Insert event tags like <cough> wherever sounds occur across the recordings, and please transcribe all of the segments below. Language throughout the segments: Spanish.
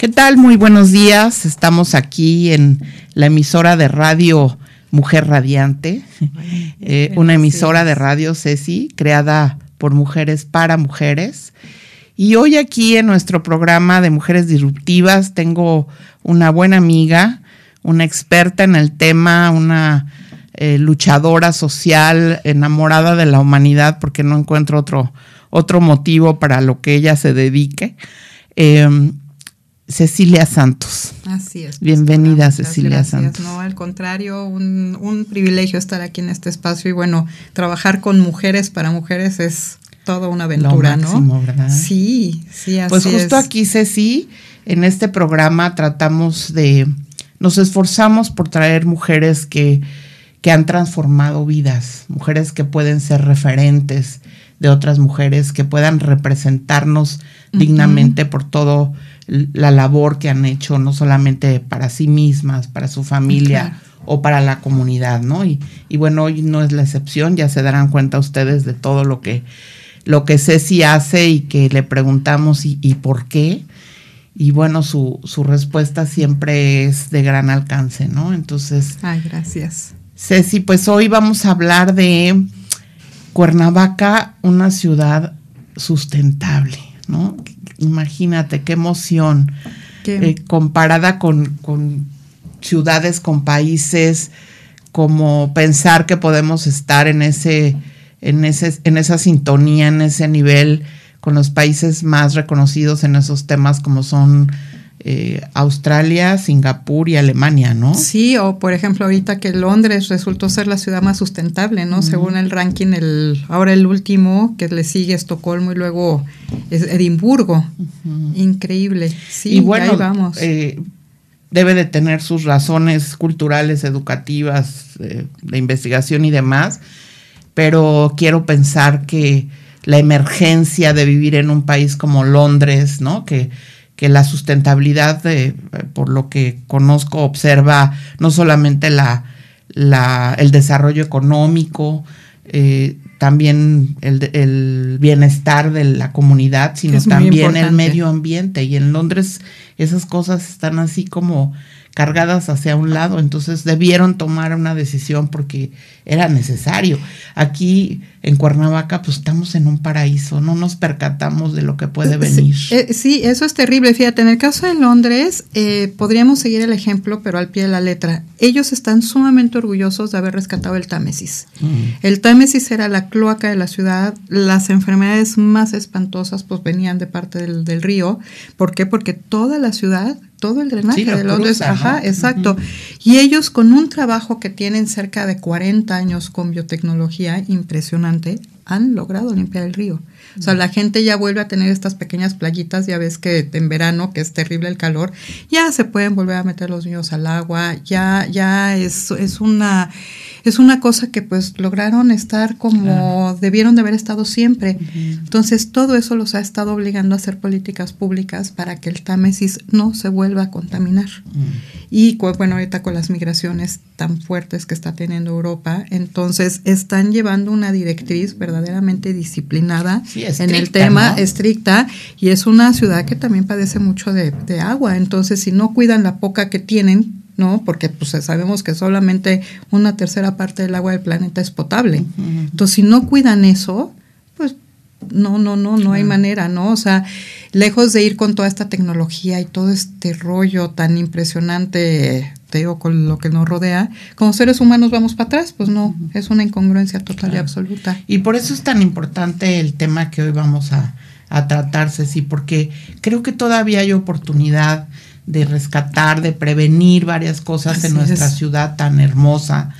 ¿Qué tal? Muy buenos días. Estamos aquí en la emisora de radio Mujer Radiante, eh, una emisora de radio Ceci creada por mujeres para mujeres. Y hoy aquí en nuestro programa de Mujeres Disruptivas tengo una buena amiga, una experta en el tema, una eh, luchadora social, enamorada de la humanidad, porque no encuentro otro, otro motivo para lo que ella se dedique. Em, Cecilia Santos. Así es. Bienvenida, Cecilia Santos. No, al contrario, un, privilegio estar aquí en este espacio y bueno, trabajar con mujeres para mujeres es toda una aventura, ¿no? ¿verdad? Sí, sí, así Pues justo aquí, Ceci, en este programa tratamos de, nos esforzamos por traer mujeres que, que han transformado vidas, mujeres que pueden ser referentes de otras mujeres, que puedan representarnos dignamente por todo la labor que han hecho, no solamente para sí mismas, para su familia o para la comunidad, ¿no? Y, y, bueno, hoy no es la excepción, ya se darán cuenta ustedes de todo lo que, lo que Ceci hace y que le preguntamos y, y por qué. Y bueno, su, su, respuesta siempre es de gran alcance, ¿no? Entonces. Ay, gracias. Ceci, pues hoy vamos a hablar de Cuernavaca, una ciudad sustentable, ¿no? Imagínate qué emoción eh, comparada con, ciudades, con países, como pensar que podemos estar en ese, en ese, en esa sintonía, en ese nivel con los países más reconocidos en esos temas como son eh, Australia, Singapur y Alemania, ¿no? Sí, o por ejemplo ahorita que Londres resultó ser la ciudad más sustentable, ¿no? Según el ranking, el ahora el último que le sigue Estocolmo y luego es Edimburgo. Increíble. Sí, y bueno, vamos. Eh, debe de tener sus razones culturales, educativas, eh, de investigación y demás, pero quiero pensar que la emergencia de vivir en un país como Londres, ¿no? Que que la sustentabilidad, de, por lo que conozco, observa no solamente la, el desarrollo económico, eh, también el, bienestar de la comunidad, sino también el medio ambiente. Y en Londres esas cosas están así como cargadas hacia un lado, entonces debieron tomar una decisión porque era necesario. Aquí en Cuernavaca pues estamos en un paraíso, no nos percatamos de lo que puede venir. Eh, sí, eso es terrible. Fíjate, en el caso de Londres eh, podríamos seguir el ejemplo, pero al pie de la letra. Ellos están sumamente orgullosos de haber rescatado el Támesis. Mm. El Támesis era la cloaca de la ciudad, las enfermedades más espantosas pues venían de parte del, del río. ¿Por qué? Porque toda la ciudad todo el drenaje de Londres. ajá, exacto. Y ellos con un trabajo que tienen cerca de 40 años con biotecnología impresionante, han logrado limpiar el río. O sea, la gente ya vuelve a tener estas pequeñas playitas, ya ves que en verano, que es terrible el calor, ya se pueden volver a meter los niños al agua, ya, ya es, es una es una cosa que pues lograron estar como debieron de haber estado siempre. Entonces todo eso los ha estado obligando a hacer políticas públicas para que el Támesis no se vuelva a contaminar. Y bueno, ahorita con las migraciones tan fuertes que está teniendo Europa, entonces están llevando una directriz verdaderamente disciplinada en el tema, estricta, y es una ciudad que también padece mucho de, de agua. Entonces, si no cuidan la poca que tienen, ¿no? Porque pues sabemos que solamente una tercera parte del agua del planeta es potable. Entonces, si no cuidan eso, pues no, no, no, no hay manera, ¿no? O sea, lejos de ir con toda esta tecnología y todo este rollo tan impresionante, te digo, con lo que nos rodea, como seres humanos vamos para atrás, pues no, es una incongruencia total y absoluta. Y por eso es tan importante el tema que hoy vamos a, a tratarse, sí, porque creo que todavía hay oportunidad de rescatar, de prevenir varias cosas en nuestra ciudad tan hermosa,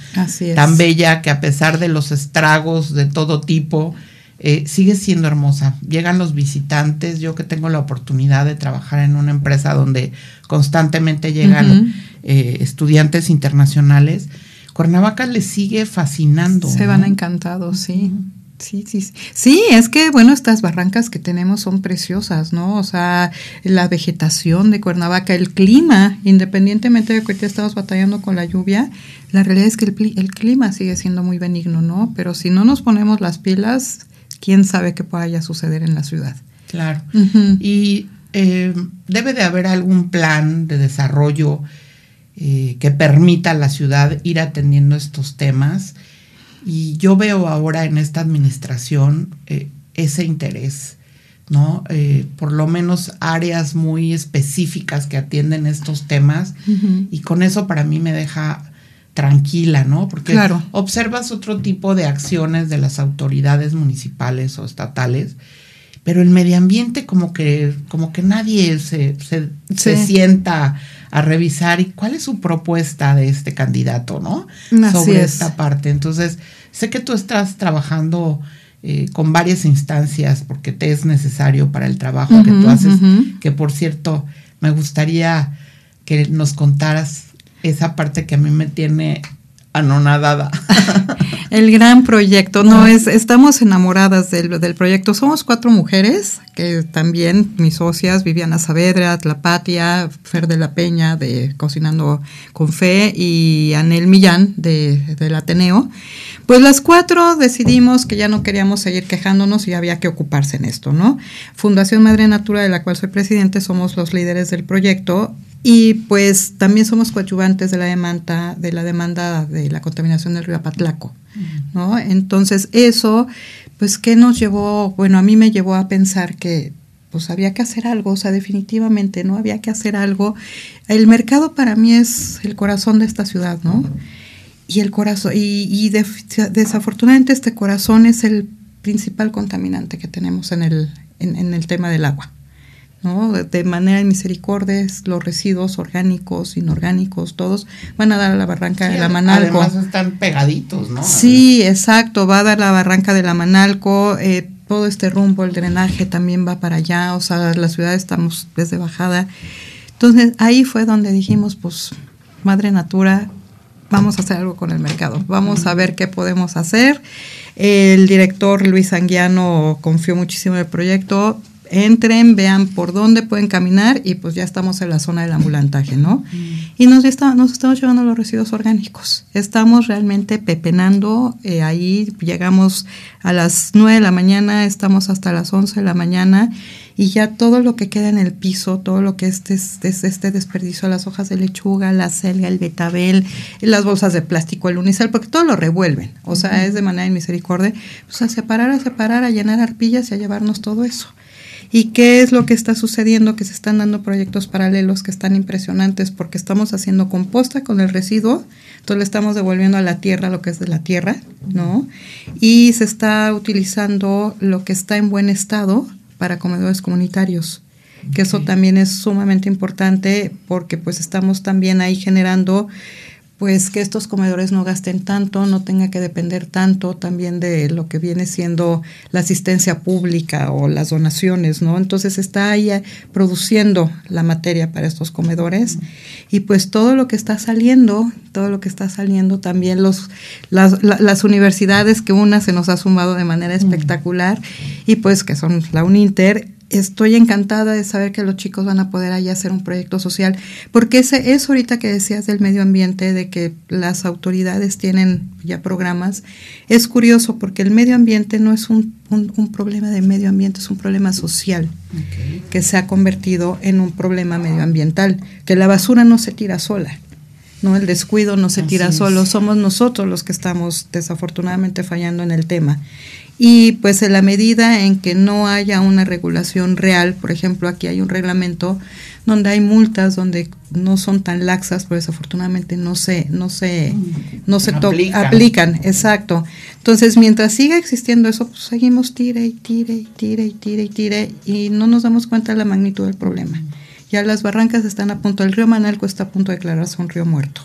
tan bella, que a pesar de los estragos de todo tipo, eh, sigue siendo hermosa. Llegan los visitantes, yo que tengo la oportunidad de trabajar en una empresa donde constantemente llegan eh, estudiantes internacionales, Cuernavaca les sigue fascinando. Se van encantados, sí. Sí, sí, sí. es que, bueno, estas barrancas que tenemos son preciosas, ¿no? O sea, la vegetación de Cuernavaca, el clima, independientemente de que ahorita estamos batallando con la lluvia, la realidad es que el, el, clima sigue siendo muy benigno, ¿no? Pero si no nos ponemos las pilas, quién sabe qué pueda suceder en la ciudad. Claro. Y eh, debe de haber algún plan de desarrollo eh, que permita a la ciudad ir atendiendo estos temas y yo veo ahora en esta administración eh, ese interés, ¿no? Eh, por lo menos áreas muy específicas que atienden estos temas y con eso para mí me deja tranquila, ¿no? Porque observas otro tipo de acciones de las autoridades municipales o estatales, pero el medio ambiente como que, como que nadie se, se, sienta a revisar y cuál es su propuesta de este candidato, ¿no? Sobre esta parte. Entonces, sé que tú estás trabajando eh, con varias instancias porque te es necesario para el trabajo que tú haces, que por cierto, me gustaría que nos contaras esa parte que a mí me tiene anonadada. <laughs> El gran proyecto, no es, estamos enamoradas del, del, proyecto. Somos cuatro mujeres, que también mis socias, Viviana Saavedra, Tlapatia, Fer de la Peña de Cocinando con Fe y Anel Millán de, del Ateneo. Pues las cuatro decidimos que ya no queríamos seguir quejándonos y había que ocuparse en esto, ¿no? Fundación Madre Natura, de la cual soy presidente, somos los líderes del proyecto y pues también somos coadyuvantes de la demanda, de la demanda de la contaminación del río Apatlaco, ¿no? Entonces, eso, pues, ¿qué nos llevó? Bueno, a mí me llevó a pensar que pues había que hacer algo, o sea, definitivamente, ¿no? Había que hacer algo. El mercado para mí es el corazón de esta ciudad, ¿no? Y el corazón, y, desafortunadamente este corazón es el principal contaminante que tenemos en el, en el tema del agua. ¿No? De manera de misericordia, los residuos orgánicos, inorgánicos, todos van a dar a la barranca de la Manalco. Además están pegaditos, ¿no? Sí, exacto, va a dar la barranca de la Manalco, eh, todo este rumbo, el drenaje también va para allá, o sea, la ciudad estamos desde bajada. Entonces ahí fue donde dijimos, pues, Madre Natura, vamos a hacer algo con el mercado, vamos a ver qué podemos hacer. El director Luis Anguiano confió muchísimo en el proyecto, entren, vean por dónde pueden caminar y pues ya estamos en la zona del ambulantaje, ¿no? Mm. Y nos, está, nos estamos llevando los residuos orgánicos. Estamos realmente pepenando, eh, ahí llegamos a las 9 de la mañana, estamos hasta las 11 de la mañana y ya todo lo que queda en el piso, todo lo que es este, este desperdicio, las hojas de lechuga, la selga, el betabel, las bolsas de plástico, el unicel, porque todo lo revuelven, o sea, es de manera de misericordia, pues a separar, a separar, a llenar arpillas y a llevarnos todo eso. ¿Y qué es lo que está sucediendo? Que se están dando proyectos paralelos que están impresionantes porque estamos haciendo composta con el residuo, entonces le estamos devolviendo a la tierra lo que es de la tierra, ¿no? Y se está utilizando lo que está en buen estado para comedores comunitarios que eso también es sumamente importante porque pues estamos también ahí generando pues que estos comedores no gasten tanto, no tenga que depender tanto también de lo que viene siendo la asistencia pública o las donaciones, ¿no? Entonces está ahí eh, produciendo la materia para estos comedores. Y pues todo lo que está saliendo, todo lo que está saliendo también los las, las universidades que una se nos ha sumado de manera espectacular y pues que son la UNINTER estoy encantada de saber que los chicos van a poder ahí hacer un proyecto social, porque ese es ahorita que decías del medio ambiente, de que las autoridades tienen ya programas, es curioso porque el medio ambiente no es un, un, problema de medio ambiente, es un problema social que se ha convertido en un problema medioambiental, que la basura no se tira sola. ¿no? El descuido no se tira solo, somos nosotros los que estamos desafortunadamente fallando en el tema. Y pues en la medida en que no haya una regulación real, por ejemplo, aquí hay un reglamento donde hay multas donde no son tan laxas, pero desafortunadamente no se, no se, no se aplican. aplican, exacto. Entonces, mientras siga existiendo eso, pues seguimos tire y tire y tire y tire y tire y no nos damos cuenta de la magnitud del problema. Ya las barrancas están a punto, el río Manalco está a punto de declararse un río muerto.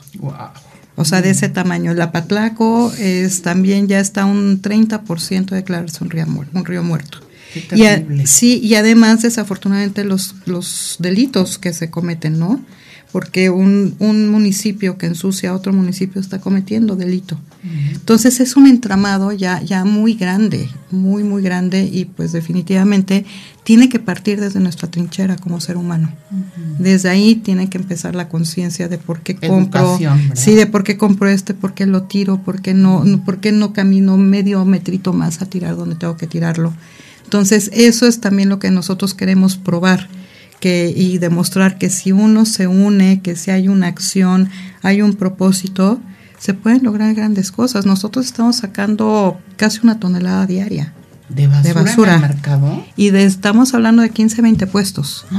O sea, de ese tamaño. El Apatlaco es, también ya está un 30% de declararse un río, un río muerto. Y sí, y además, desafortunadamente, los, los delitos que se cometen, ¿no? Porque un, un municipio que ensucia a otro municipio está cometiendo delito. Entonces es un entramado ya, ya muy grande, muy, muy grande y pues definitivamente tiene que partir desde nuestra trinchera como ser humano. Desde ahí tiene que empezar la conciencia de por qué compro, sí, de por qué compro este, por qué lo tiro, por qué no, por qué no camino medio metrito más a tirar donde tengo que tirarlo. Entonces eso es también lo que nosotros queremos probar. Que, y demostrar que si uno se une, que si hay una acción, hay un propósito, se pueden lograr grandes cosas. Nosotros estamos sacando casi una tonelada diaria de basura, mercado. Y de, estamos hablando de 15, 20 puestos. <gasps>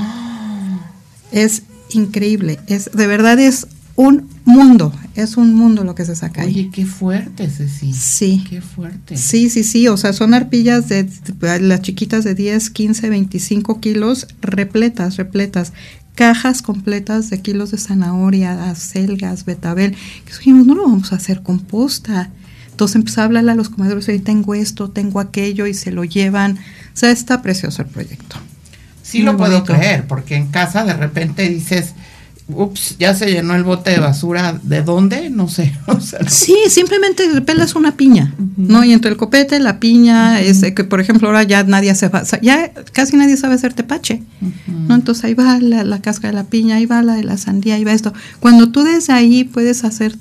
Es increíble. Es, de verdad es un mundo, es un mundo lo que se saca ahí. Oye, qué fuerte, Ceci. Sí. Qué fuerte. Sí, sí, sí, o sea, son arpillas de, las chiquitas de 10, 15, 25 kilos, repletas, repletas cajas completas de kilos de zanahoria, acelgas, betabel. Que dijimos, no lo vamos a hacer composta. Entonces empezó a hablarle a los comedores, y tengo esto, tengo aquello, y se lo llevan. O sea, está precioso el proyecto. Sí lo puedo creer, porque en casa de repente dices, ups, ya se llenó el bote de basura, ¿de dónde? No sé. <laughs> sí, simplemente pelas una piña, ¿no? Y entre el copete, la piña, es que por ejemplo ahora ya nadie se va, ya casi nadie sabe hacer tepache, ¿no? Entonces ahí va la, la, casca de la piña, ahí va la de la sandía, ahí va esto. Cuando tú desde ahí puedes hacer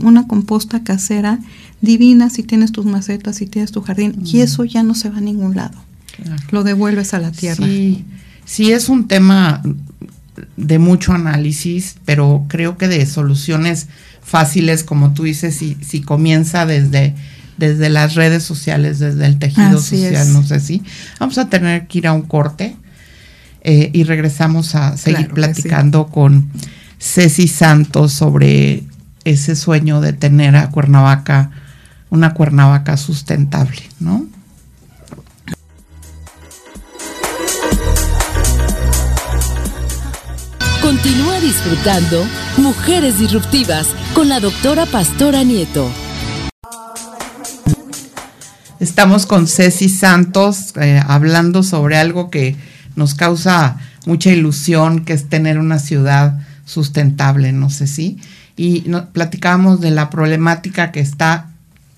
una composta casera divina si tienes tus macetas, si tienes tu jardín, y eso ya no se va a ningún lado. Lo devuelves a la tierra. Sí, sí es un tema de mucho análisis, pero creo que de soluciones fáciles, como tú dices, si, si comienza desde, desde las redes sociales, desde el tejido social, no sé si. Vamos a tener que ir a un corte eh, y regresamos a seguir platicando con Ceci Santos sobre ese sueño de tener a Cuernavaca, una Cuernavaca sustentable, ¿no? Continúa disfrutando Mujeres Disruptivas con la doctora Pastora Nieto. Estamos con Ceci Santos eh, hablando sobre algo que nos causa mucha ilusión, que es tener una ciudad sustentable, no sé si. Y platicábamos de la problemática que está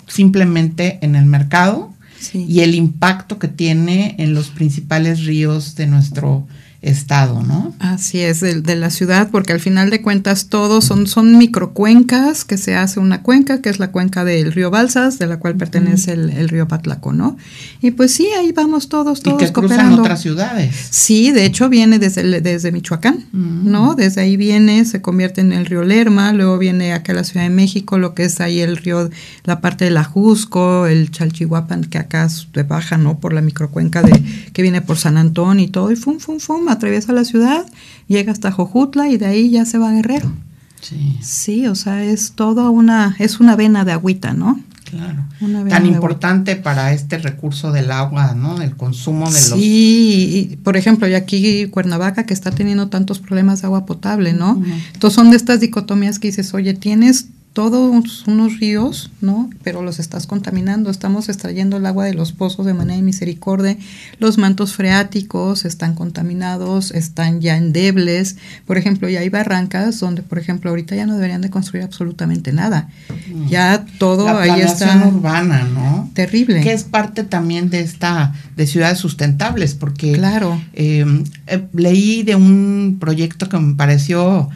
simplemente en el mercado y el impacto que tiene en los principales ríos de nuestro estado, ¿no? Así es, de, de, la ciudad, porque al final de cuentas todos son, son microcuencas, que se hace una cuenca, que es la cuenca del río Balsas, de la cual pertenece el, río Patlaco, ¿no? Y pues sí, ahí vamos todos, todos y que cruzan otras ciudades. Sí, de hecho viene desde, desde Michoacán, ¿no? Desde ahí viene, se convierte en el río Lerma, luego viene acá a la Ciudad de México, lo que es ahí el río, la parte de la Jusco, el Chalchihuapan, que acá se baja, ¿no? Por la microcuenca de, que viene por San Antonio y todo, y fum, fum, fum, atraviesa la ciudad, llega hasta Jojutla y de ahí ya se va a Guerrero. Sí. Sí, o sea, es toda una, es una vena de agüita, ¿no? Claro. Tan importante para este recurso del agua, ¿no? El consumo de los. Sí, por ejemplo, y aquí Cuernavaca que está teniendo tantos problemas de agua potable, ¿no? Entonces son de estas dicotomías que dices, oye, tienes todos unos ríos, ¿no? Pero los estás contaminando. Estamos extrayendo el agua de los pozos de manera de misericordia. Los mantos freáticos están contaminados, están ya endebles. Por ejemplo, ya hay barrancas donde, por ejemplo, ahorita ya no deberían de construir absolutamente nada. Mm. Ya todo ahí está. urbana, ¿no? Terrible. Que es parte también de esta, de ciudades sustentables, porque. Claro. Eh, eh, leí de un proyecto que me pareció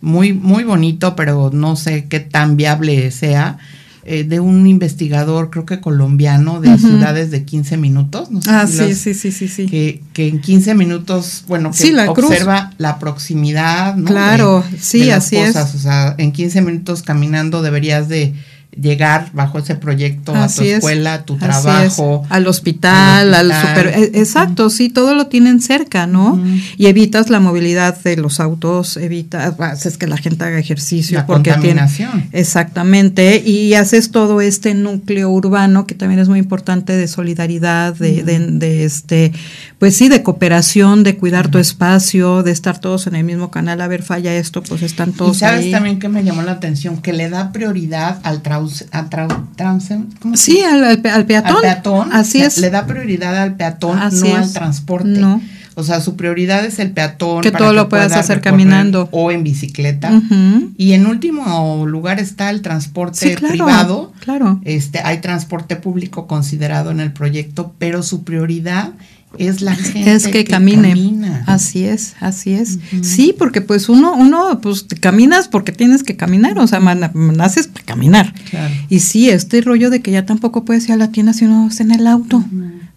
muy, muy bonito, pero no sé qué tan viable sea, eh, de un investigador, creo que colombiano, de ciudades de 15 minutos. No sé ah, sí, sí, sí, sí, sí. Que, que en 15 minutos, bueno, que observa la proximidad, ¿no? Claro, sí, así es. O sea, en 15 minutos caminando deberías de llegar bajo ese proyecto a tu escuela, a tu trabajo, al hospital, al, super, e, exacto, sí, todo lo tienen cerca, ¿no? Y evitas la movilidad de los autos, evitas, haces que la gente haga ejercicio la porque contaminación. tiene exactamente y haces todo este núcleo urbano que también es muy importante de solidaridad, de, de, este, pues sí, de cooperación, de cuidar tu espacio, de estar todos en el mismo canal, a ver, falla esto, pues están todos y sabes también que me llamó la atención que le da prioridad al trabajo sí, al, peatón. Así es. Le da prioridad al peatón, no al transporte. O sea, su prioridad es el peatón. Que todo lo puedas hacer caminando. O en bicicleta. Y en último lugar está el transporte privado. Claro. Este, hay transporte público considerado en el proyecto, pero su prioridad es la gente es que, camine. Así es, así es. Sí, porque pues uno, uno, pues caminas porque tienes que caminar, o sea, naces para caminar. Y sí, este rollo de que ya tampoco puedes ir a la tienda si uno está en el auto,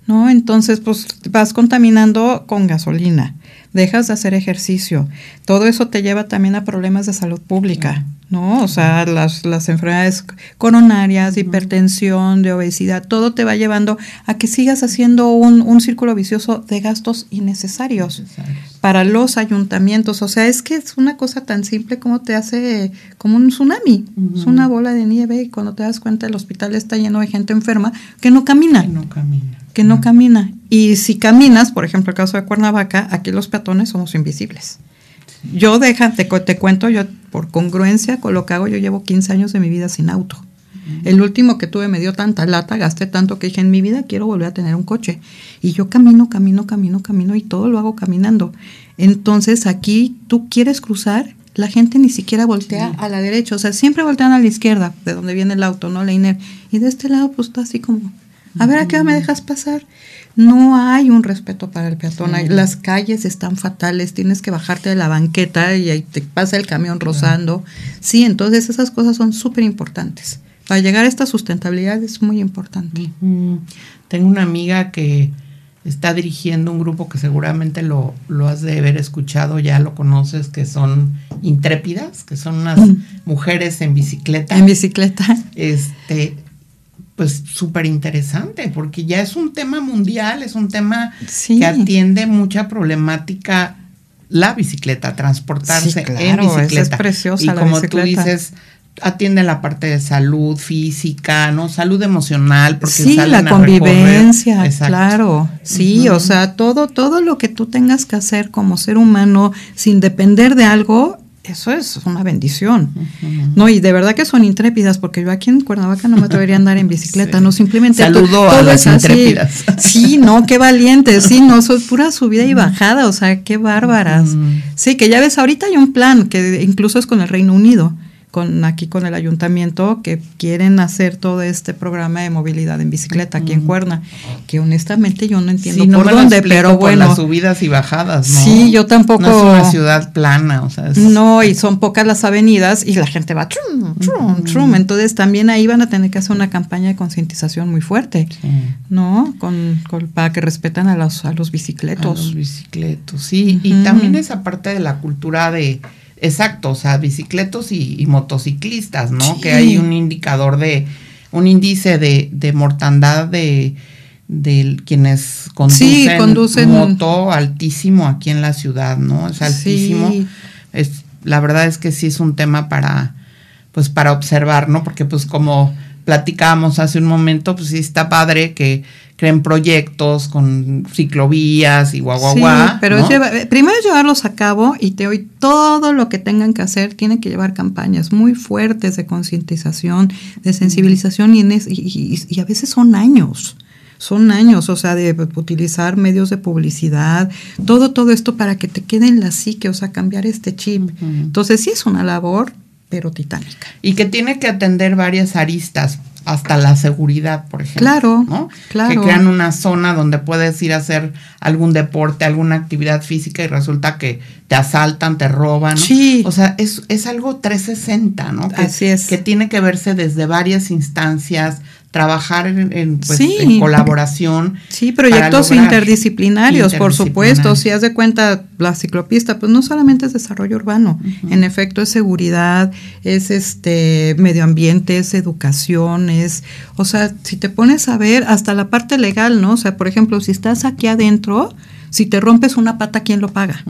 ¿no? Entonces, pues vas contaminando con gasolina dejas de hacer ejercicio. Todo eso te lleva también a problemas de salud pública, ¿no? O sea, las, las enfermedades coronarias, de hipertensión, de obesidad, todo te va llevando a que sigas haciendo un, un círculo vicioso de gastos innecesarios para los ayuntamientos. O sea, es que es una cosa tan simple como te hace como un tsunami. Es una bola de nieve y cuando te das cuenta el hospital está lleno de gente enferma que no camina. Que no camina que no camina. Y si caminas, por ejemplo, el caso de Cuernavaca, aquí los peatones somos invisibles. Yo deja, te, te, cuento, yo por congruencia con lo que hago, yo llevo 15 años de mi vida sin auto. El último que tuve me dio tanta lata, gasté tanto que dije, en mi vida quiero volver a tener un coche. Y yo camino, camino, camino, camino y todo lo hago caminando. Entonces aquí tú quieres cruzar, la gente ni siquiera voltea a la derecha, o sea, siempre voltean a la izquierda, de donde viene el auto, ¿no? La INER. Y de este lado, pues está así como a ver, ¿a qué me dejas pasar? No hay un respeto para el peatón. Las calles están fatales, tienes que bajarte de la banqueta y ahí te pasa el camión rozando. Sí, entonces esas cosas son súper importantes. Para llegar a esta sustentabilidad es muy importante. Tengo una amiga que está dirigiendo un grupo que seguramente lo, lo has de haber escuchado, ya lo conoces, que son intrépidas, que son unas mujeres en bicicleta. En bicicleta. Este, pues súper interesante, porque ya es un tema mundial, es un tema que atiende mucha problemática la bicicleta, transportarse en bicicleta. Es preciosa y como tú dices, atiende la parte de salud física, ¿no? Salud emocional, porque sí, la convivencia, claro. Sí, o sea, todo, todo lo que tú tengas que hacer como ser humano sin depender de algo, eso es una bendición. No, y de verdad que son intrépidas, porque yo aquí en Cuernavaca no me atrevería a andar en bicicleta, <laughs> no simplemente. Saludo a las intrépidas. Sí, no, qué valientes, <laughs> sí, no, son pura subida y bajada, o sea, qué bárbaras. Sí, que ya ves, ahorita hay un plan que incluso es con el Reino Unido con aquí con el ayuntamiento que quieren hacer todo este programa de movilidad en bicicleta aquí en Cuerna, que honestamente yo no entiendo por dónde, pero bueno, las subidas y bajadas, ¿no? Sí, yo tampoco. No es una ciudad plana, o sea, no y son pocas las avenidas y la gente va trum, trum, trum, entonces también ahí van a tener que hacer una campaña de concientización muy fuerte, ¿no? Con, para que respetan a los a los bicicletos. A los bicicletos, sí, y también esa parte de la cultura de Exacto, o sea, bicicletos y, motociclistas, ¿no? Que hay un indicador de, un índice de, de mortandad de, de quienes conducen, moto altísimo aquí en la ciudad, ¿no? Es altísimo. Es, la verdad es que sí es un tema para, pues para observar, ¿no? Porque pues como platicábamos hace un momento, pues sí está padre que creen proyectos con ciclovías y guau, guau, sí, pero primero es llevarlos a cabo y te hoy todo lo que tengan que hacer. Tiene que llevar campañas muy fuertes de concientización, de sensibilización y, y, a veces son años son años, o sea, de utilizar medios de publicidad, todo, todo esto para que te quede en la psique, o sea, cambiar este chip. Entonces sí es una labor, pero titánica. Y que tiene que atender varias aristas, hasta la seguridad, por ejemplo. Claro, ¿no? claro. Que crean una zona donde puedes ir a hacer algún deporte, alguna actividad física y resulta que te asaltan, te roban. Sí. O sea, es, es algo 360, ¿no? Así es. Que tiene que verse desde varias instancias, trabajar en, pues, Sí. en colaboración. Sí, proyectos interdisciplinarios, por supuesto. Si haz de cuenta, la ciclopista, pues no solamente es desarrollo urbano, en efecto es seguridad, es este medio ambiente, es educación, es, o sea, si te pones a ver hasta la parte legal, ¿no? O sea, por ejemplo, si estás aquí adentro, si te rompes una pata, ¿quién lo paga?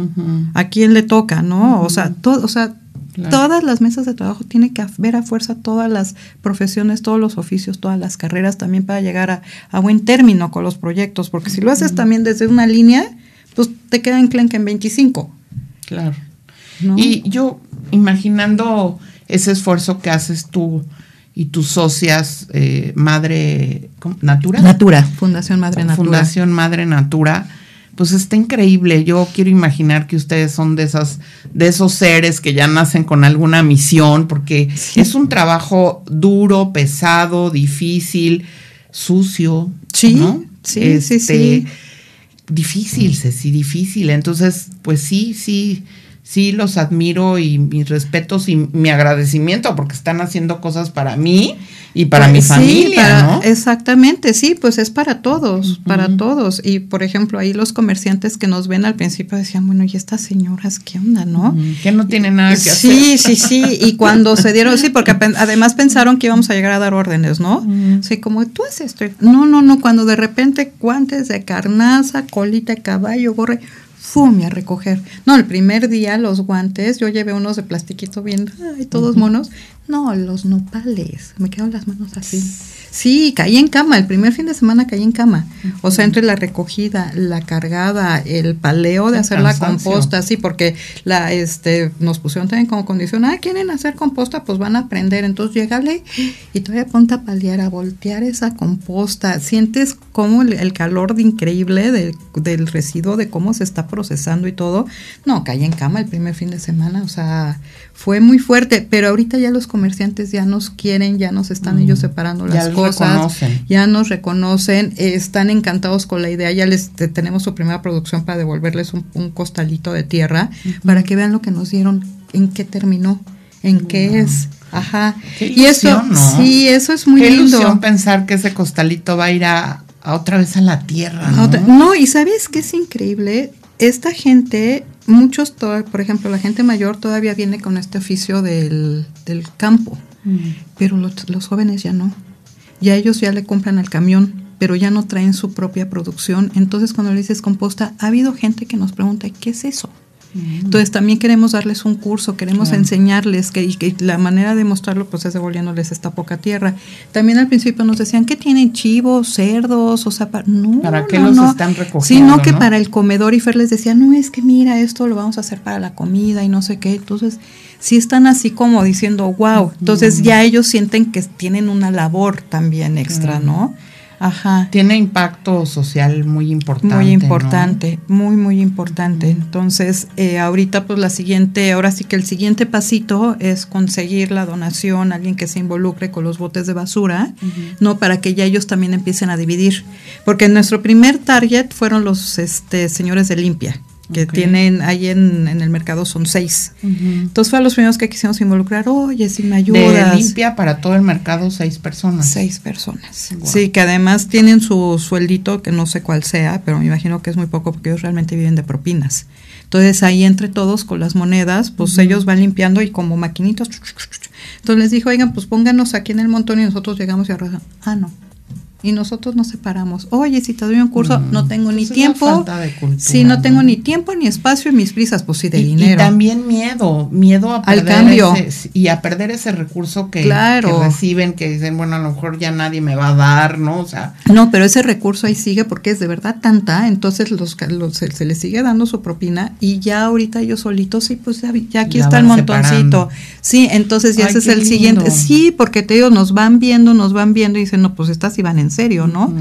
¿A quién le toca, no? O sea, todo, o sea, Claro. todas las mesas de trabajo tienen que ver a fuerza todas las profesiones, todos los oficios, todas las carreras también para llegar a, a buen término con los proyectos, porque si lo haces también desde una línea, pues te queda enclenque en 25. Claro. ¿no? Y yo, imaginando ese esfuerzo que haces tú y tus socias, eh, Madre ¿cómo? Natura. Natura, Fundación Madre Natura. Fundación Madre Natura, pues está increíble. Yo quiero imaginar que ustedes son de esas, de esos seres que ya nacen con alguna misión, porque Sí. es un trabajo duro, pesado, difícil, sucio. Sí, ¿no? sí, sí, Este, sí. Difícil, sí, difícil. Entonces, pues sí, sí, sí los admiro y mis respetos y mi agradecimiento porque están haciendo cosas para mí y para mi Pues Sí, familia, para- ¿no? Exactamente, sí, pues es para todos, para todos. Y por ejemplo, ahí los comerciantes que nos ven al principio decían, bueno, ¿y estas señoras qué onda, no? Que no tiene nada que Sí, hacer. sí, sí. Y cuando se dieron, sí, porque además pensaron que íbamos a llegar a dar órdenes, ¿no? Mm. Sí, como tú haces esto. No, no, no. Cuando de repente guantes de carnaza, colita de caballo, gorre, ¡fum! y a recoger. No, el primer día los guantes, yo llevé unos de plastiquito bien, ay, todos monos. No, los nopales. Me quedaron las manos así. Sí, caí en cama. El primer fin de semana caí en cama. O sea, entre la recogida, la cargada, el paleo de El hacer la composta, sí, porque la, este, nos pusieron también como condición, ah, quieren hacer composta, pues van a aprender. Entonces, llégale y todavía ponte a paliar, a voltear esa composta. Sientes como el, el calor de increíble del, del residuo, de cómo se está procesando y todo. No, caí en cama el primer fin de semana, o sea, fue muy fuerte, pero ahorita ya los comerciantes ya nos quieren, ya nos están ellos separando Mm. Ya las cosas, reconocen. ya nos reconocen, eh, están encantados con la idea, ya les te- tenemos su primera producción para devolverles un, un costalito de tierra para que vean lo que nos dieron, en qué terminó, en qué es, ajá. Qué y eso, ilusión, ¿no? sí, eso es muy Qué lindo. ilusión pensar que ese costalito va a ir a, a otra vez a la tierra, ¿no? Otra- no, y sabes qué es increíble, esta gente, muchos, por ejemplo, la gente mayor todavía viene con este oficio del, del campo, Mm. pero los, los jóvenes ya no. Ya ellos ya le compran al camión, pero ya no traen su propia producción. Entonces, cuando le dices composta, ha habido gente que nos pregunta, ¿qué es eso? Entonces también queremos darles un curso, queremos Claro. enseñarles que, y que la manera de mostrarlo pues es devolviéndoles esta poca tierra. También al principio nos decían que tienen chivos, cerdos, o sea, pa- no, ¿Para qué no, los no. están recogiendo, no que no? para el comedor y Fer les decía, no, es que mira, esto lo vamos a hacer para la comida y no sé qué. Entonces, sí están así como diciendo, wow. Entonces ya ellos sienten que tienen una labor también extra, ¿no? Ajá. Tiene impacto social muy importante. Muy ¿no? importante, muy, muy importante. Entonces, eh, ahorita pues la siguiente, ahora sí que el siguiente pasito es conseguir la donación, alguien que se involucre con los botes de basura, ¿no? Para que ya ellos también empiecen a dividir. Porque nuestro primer target fueron los este, señores de limpia, que tienen ahí en, en el mercado son seis. Entonces fue a los primeros que quisimos involucrar, oye, si me De ayudas. limpia para todo el mercado, seis personas. Seis personas. Sí, que además tienen su sueldito, que no sé cuál sea, pero me imagino que es muy poco porque ellos realmente viven de propinas. Entonces ahí entre todos con las monedas, pues ellos van limpiando y como maquinitos. Entonces les dijo, oigan, pues pónganos aquí en el montón y nosotros llegamos y arrasamos. Ah, no. Y nosotros nos separamos. Oye, si te doy un curso, Mm, no tengo ni tiempo. falta de cultura, sí, no tengo ni tiempo, ni espacio y mis prisas, pues sí, de y, y dinero. también miedo, miedo a Al perder cambio. ese- y a perder ese recurso que, Claro. que reciben, que dicen, bueno, a lo mejor ya nadie me va a dar, ¿no? O sea, No, pero ese recurso ahí sigue porque es de verdad tanta, entonces los, los- se, se les sigue dando su propina y ya ahorita ellos solitos, sí, pues ya, aquí está el montoncito. separando. Sí, entonces ya Ay, ese es el siguiente. Sí, porque te digo, nos van viendo, nos van viendo y dicen, no, pues estas van en serio, ¿no?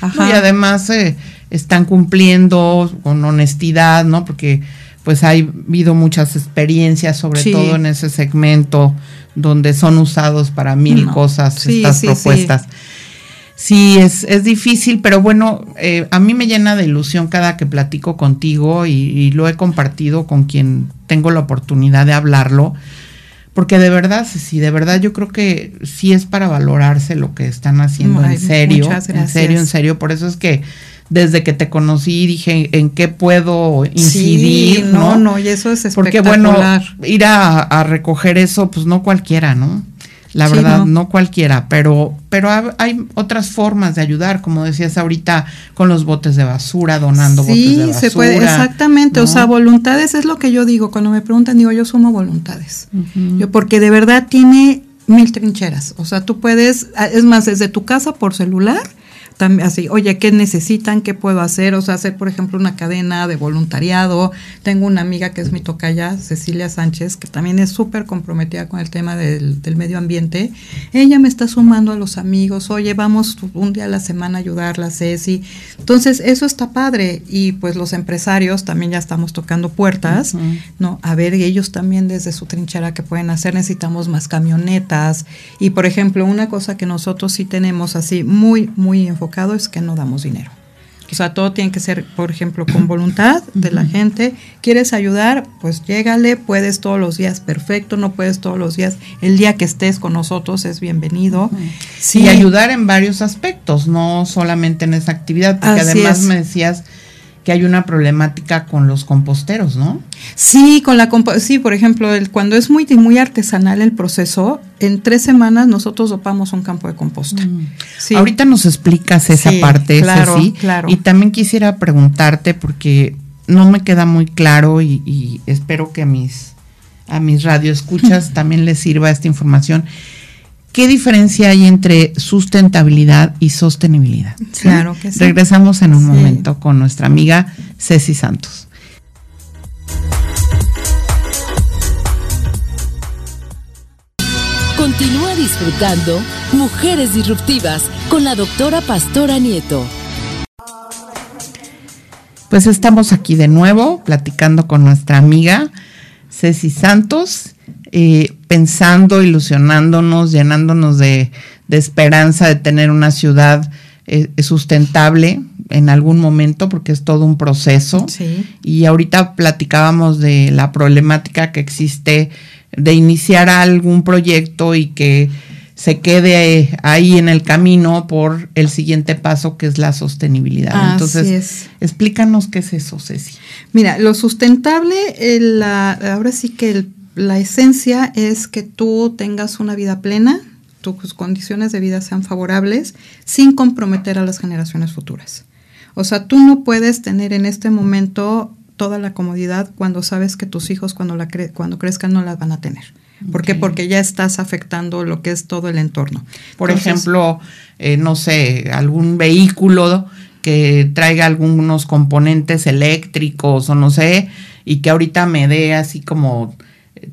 Ajá. no, y además eh, están cumpliendo con honestidad, ¿no? Porque pues ha habido muchas experiencias, sobre Sí. todo en ese segmento donde son usados para mil No. cosas Sí, estas sí, propuestas. Sí, es, es difícil, pero bueno, eh, a mí me llena de ilusión cada que platico contigo y, y lo he compartido con quien tengo la oportunidad de hablarlo, porque de verdad, sí, de verdad yo creo que sí es para valorarse lo que están haciendo en serio, en serio, en serio, por eso es que desde que te conocí dije en qué puedo incidir, no, no, y eso es espectacular. Porque bueno, ir a, a recoger eso, pues no cualquiera, ¿no? La verdad, no. cualquiera, pero, pero hay otras formas de ayudar, como decías ahorita, con los botes de basura, donando botes de basura. Sí, se puede, exactamente. O sea, voluntades es lo que yo digo. Cuando me preguntan, digo, yo sumo voluntades. yo, porque de verdad tiene mil trincheras. O sea, tú puedes, es más, desde tu casa por celular, así, oye, ¿qué necesitan? ¿Qué puedo hacer? O sea, hacer, por ejemplo, una cadena de voluntariado. Tengo una amiga que es mi tocaya, Cecilia Sánchez, que también es súper comprometida con el tema del, medio ambiente. Ella me está sumando a los amigos, oye, vamos un día a la semana a ayudarla, Ceci. Entonces, eso está padre. Y pues los empresarios también ya estamos tocando puertas, ¿no? A ver, ellos también desde su trinchera que pueden hacer, necesitamos más camionetas. Y, por ejemplo, una cosa que nosotros sí tenemos así muy, muy enfocada es que no damos dinero. O sea, todo tiene que ser, por ejemplo, con voluntad de la gente. ¿Quieres ayudar? Pues llégale, puedes todos los días, perfecto, no puedes todos los días. El día que estés con nosotros es bienvenido. Sí. Y ayudar en varios aspectos, no solamente en esa actividad, porque además me decías que hay una problemática con los composteros, ¿no? Sí, con la sí, por ejemplo, el, cuando es muy muy artesanal el proceso, en tres semanas nosotros dopamos un campo de composta. Mm. Ahorita nos explicas esa parte, claro, claro. Y también quisiera preguntarte porque no me queda muy claro y, y espero que a mis a mis radioescuchas <laughs> también les sirva esta información. ¿Qué diferencia hay entre sustentabilidad y sostenibilidad? Claro que sí. Regresamos en un momento con nuestra amiga Ceci Santos. Continúa disfrutando Mujeres Disruptivas con la doctora Pastora Nieto. Pues estamos aquí de nuevo platicando con nuestra amiga Ceci Santos eh, pensando, ilusionándonos, llenándonos de, esperanza de tener una ciudad eh, sustentable en algún momento, porque es todo un proceso. Y ahorita platicábamos de la problemática que existe de iniciar algún proyecto y que se quede ahí en el camino por el siguiente paso que es la sostenibilidad. Entonces, explícanos qué es eso, Ceci. Mira, lo sustentable, ahora sí que el la esencia es que tú tengas una vida plena, tus condiciones de vida sean favorables, sin comprometer a las generaciones futuras. O sea, tú no puedes tener en este momento toda la comodidad cuando sabes que tus hijos cuando, la cuando crezcan no las van a tener. ¿Por qué? Porque ya estás afectando lo que es todo el entorno. Por ejemplo, eh, no sé, algún vehículo que traiga algunos componentes eléctricos o no sé, y que ahorita me dé así como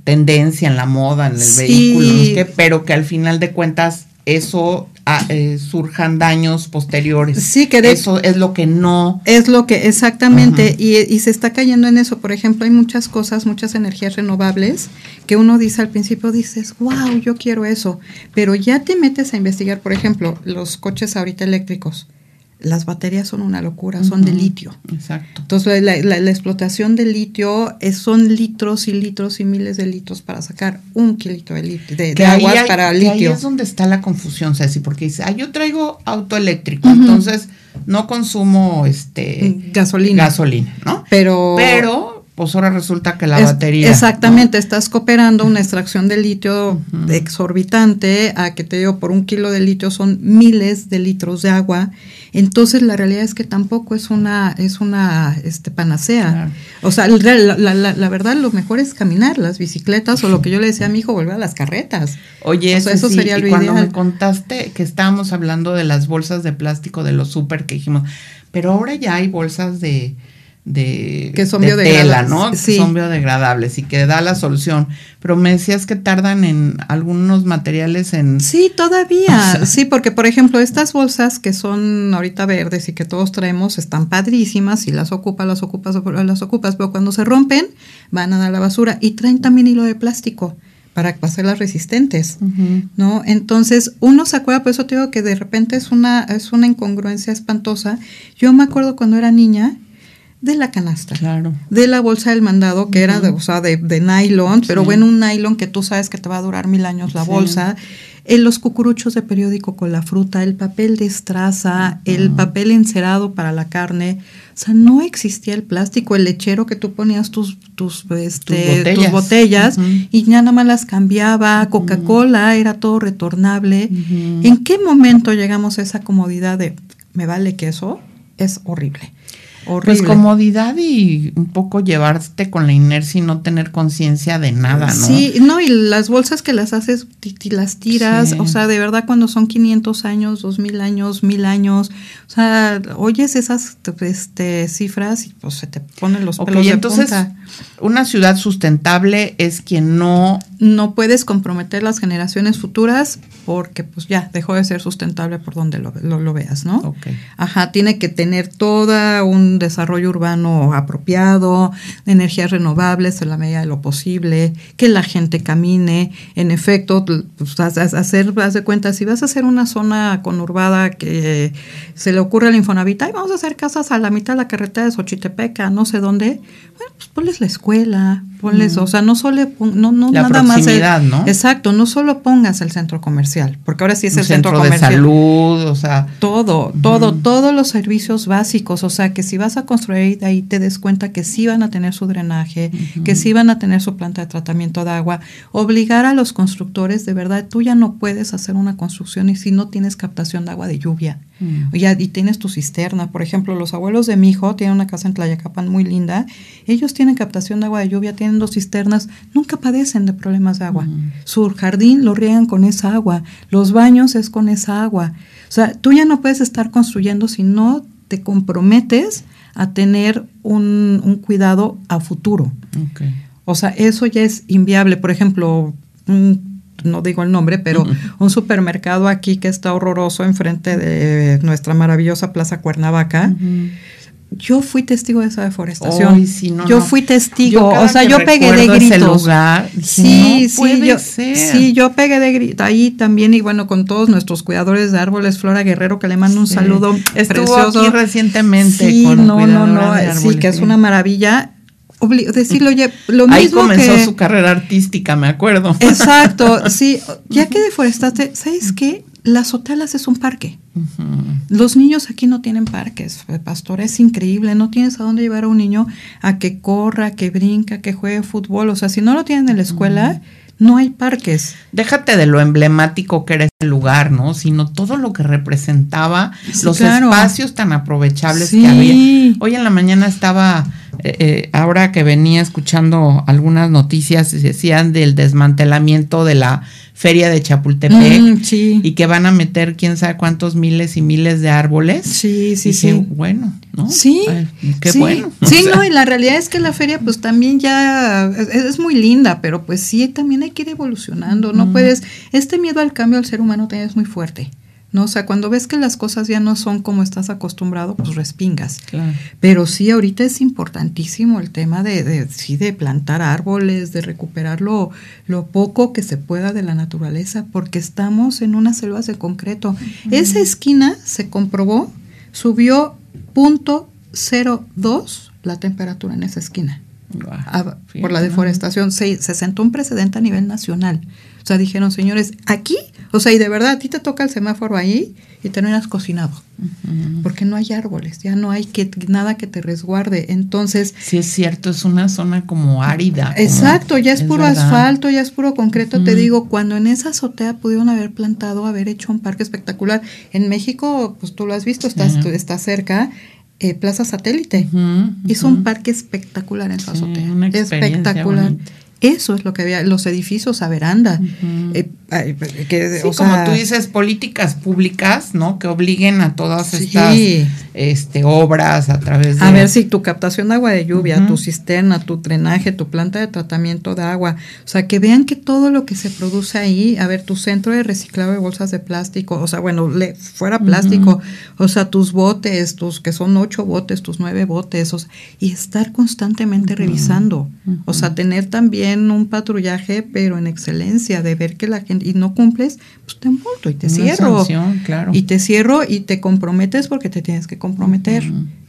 tendencia en la moda, en el vehículo, pero que al final de cuentas eso ah, eh, surjan daños posteriores. Sí, que eso es lo que no. Es lo que, exactamente, y, y, se está cayendo en eso. Por ejemplo, hay muchas cosas, muchas energías renovables que uno dice al principio, dices, wow, yo quiero eso, pero ya te metes a investigar, por ejemplo, los coches ahorita eléctricos las baterías son una locura, son de litio. Exacto. Entonces, la, explotación de litio es, son litros y litros y miles de litros para sacar un kilito de, litio, de, agua para litio. Ahí es donde está la confusión, Ceci, porque dice, ah, yo traigo auto eléctrico, entonces no consumo este gasolina. Gasolina, ¿no? Pero, Pero pues ahora resulta que la batería. Exactamente, estás cooperando una extracción de litio exorbitante a que te digo, por un kilo de litio son miles de litros de agua. Entonces la realidad es que tampoco es una, es una este, panacea. O sea, la, la, verdad lo mejor es caminar, las bicicletas o lo que yo le decía a mi hijo, volver a las carretas. Oye, eso sería lo y cuando me contaste que estábamos hablando de las bolsas de plástico de los súper que dijimos, pero ahora ya hay bolsas de de, que son tela, ¿no? Que son biodegradables y que da la solución. Pero me decías que tardan en algunos materiales en... Sí, todavía. <laughs> sí, porque por ejemplo estas bolsas que son ahorita verdes y que todos traemos están padrísimas y las ocupas, las ocupas, las ocupas, pero cuando se rompen van a dar la basura y traen también hilo de plástico para hacerlas resistentes, ¿no? Entonces, uno se acuerda, por eso te digo que de repente es una, es una incongruencia espantosa. Yo me acuerdo cuando era niña, de la canasta. Claro. De la bolsa del mandado, que era de, o sea, de, de nylon, pero bueno, un nylon que tú sabes que te va a durar mil años la Sí. bolsa. En los cucuruchos de periódico con la fruta, el papel de estraza, el papel encerado para la carne. O sea, no existía el plástico, el lechero que tú ponías tus, tus, este, botellas. tus botellas y ya nada más las cambiaba. Coca-Cola era todo retornable. ¿En qué momento llegamos a esa comodidad de me vale queso? Es horrible. Horrible. Pues comodidad y un poco llevarte con la inercia y no tener conciencia de nada, ¿no? Sí, no, y las bolsas que las haces, las tiras, Sí. o sea, de verdad cuando son 500 años, 2000 años, 1000 años, o sea, oyes esas este, cifras y pues se te ponen los Ok, pelos de entonces, punta. una ciudad sustentable es quien no No puedes comprometer las generaciones futuras porque pues ya dejó de ser sustentable por donde lo, lo- lo veas, ¿no? Ok. Ajá, tiene que tener todo un desarrollo urbano apropiado, energías renovables en la medida de lo posible, que la gente camine. En efecto, pues, hacer, haz de cuenta, si vas a hacer una zona conurbada que se le ocurre al Infonavit, "Ay, vamos a hacer casas a la mitad de la carretera de Xochitepec, a no sé dónde, bueno, pues ponles la escuela, ponles, o sea, no solo, no, no La nada más. el- ¿no? Exacto, no solo pongas el centro comercial, porque ahora sí es un el centro, centro de comercial. salud, o sea, Todo, todo, todos los servicios básicos, o sea, que si vas a construir de ahí te des cuenta que sí van a tener su drenaje, que sí van a tener su planta de tratamiento de agua, obligar a los constructores, de verdad, tú ya no puedes hacer una construcción y si no tienes captación de agua de lluvia. Mm. Y tienes tu cisterna. Por ejemplo, los abuelos de mi hijo tienen una casa en Tlayacapan muy linda. Ellos tienen captación de agua de lluvia, tienen dos cisternas, nunca padecen de problemas de agua. Su jardín lo riegan con esa agua, los baños es con esa agua. O sea, tú ya no puedes estar construyendo si no te comprometes a tener un, un cuidado a futuro. O sea, eso ya es inviable. Por ejemplo, un- no digo el nombre, pero un supermercado aquí que está horroroso enfrente de nuestra maravillosa Plaza Cuernavaca. Yo fui testigo de esa deforestación. Ay, sí, no, yo fui testigo, Yo o sea, yo pegué de gritos. lugar, sí, "No sí, yo, ser". sí, yo pegué de gritos ahí también y bueno, con todos nuestros cuidadores de árboles, Flora Guerrero, que le mando un Sí. saludo Estuvo precioso. aquí recientemente Sí, con no, no, no, sí, que es una maravilla. Obli- decirle, oye, lo Ahí comenzó que... su carrera artística, me acuerdo. Exacto, <laughs> sí. Ya que deforestaste, ¿sabes qué? Las hotelas es un parque. Los niños aquí no tienen parques, eh, pastor, es increíble. No tienes a dónde llevar a un niño a que corra, que brinca, que juegue fútbol. O sea, si no lo tienen en la escuela, no hay parques. Déjate de lo emblemático que era ese lugar, ¿no? Sino todo lo que representaba, Sí, los claro. espacios tan aprovechables Sí. que había. Hoy en la mañana estaba, eh, eh, ahora que venía escuchando algunas noticias, decían del desmantelamiento de la feria de Chapultepec Mm, sí. y que van a meter quién sabe cuántos miles y miles de árboles. Sí, sí, Dije, sí. bueno, ¿no? Sí, Ay, qué sí. bueno. <laughs> Sí, O sea, no, y la realidad es que la feria pues también ya es, es muy linda, pero pues sí, también hay que ir evolucionando, no puedes, este miedo al cambio al ser humano también es muy fuerte, ¿no? O sea, cuando ves que las cosas ya no son como estás acostumbrado, pues respingas. Claro. Pero sí, ahorita es importantísimo el tema de, de, sí, de plantar árboles, de recuperar lo, lo poco que se pueda de la naturaleza, porque estamos en unas selvas de concreto. Esa esquina se comprobó, subió punto cero dos la temperatura en esa esquina Guau, a- por la deforestación. Se, se sentó un precedente a nivel nacional. O sea, dijeron, señores, aquí, o sea, y de verdad, a ti te toca el semáforo ahí y terminas cocinado, Ujú. porque no hay árboles, ya no hay que, nada que te resguarde. Entonces, Sí, es cierto, es una zona como árida. como- exacto, ya es, puro verdad. asfalto, ya es puro concreto. Te digo, cuando en esa azotea pudieron haber plantado, haber hecho un parque espectacular. En México, pues tú lo has visto, estás, tú- está cerca, eh, Plaza Satélite. Hizo un parque espectacular en su azotea. una espectacular. bonita. Eso es lo que había, los edificios a veranda. Eh, que, Sí, o como sea, tú dices, políticas públicas, ¿no? Que obliguen a todas Sí. estas este, obras a través de... A ver si tu captación de agua de lluvia, tu cisterna, tu drenaje, tu planta de tratamiento de agua, o sea, que vean que todo lo que se produce ahí, a ver, tu centro de reciclado de bolsas de plástico, o sea, bueno, le, fuera plástico, o sea, tus botes, tus que son ocho botes, tus nueve botes, o sea, y estar constantemente revisando, o sea, tener también un patrullaje, pero en excelencia, de ver que la gente, y no cumples, pues te multo y te Una cierro. sanción, claro. Y te cierro y te comprometes porque te tienes que comprometer.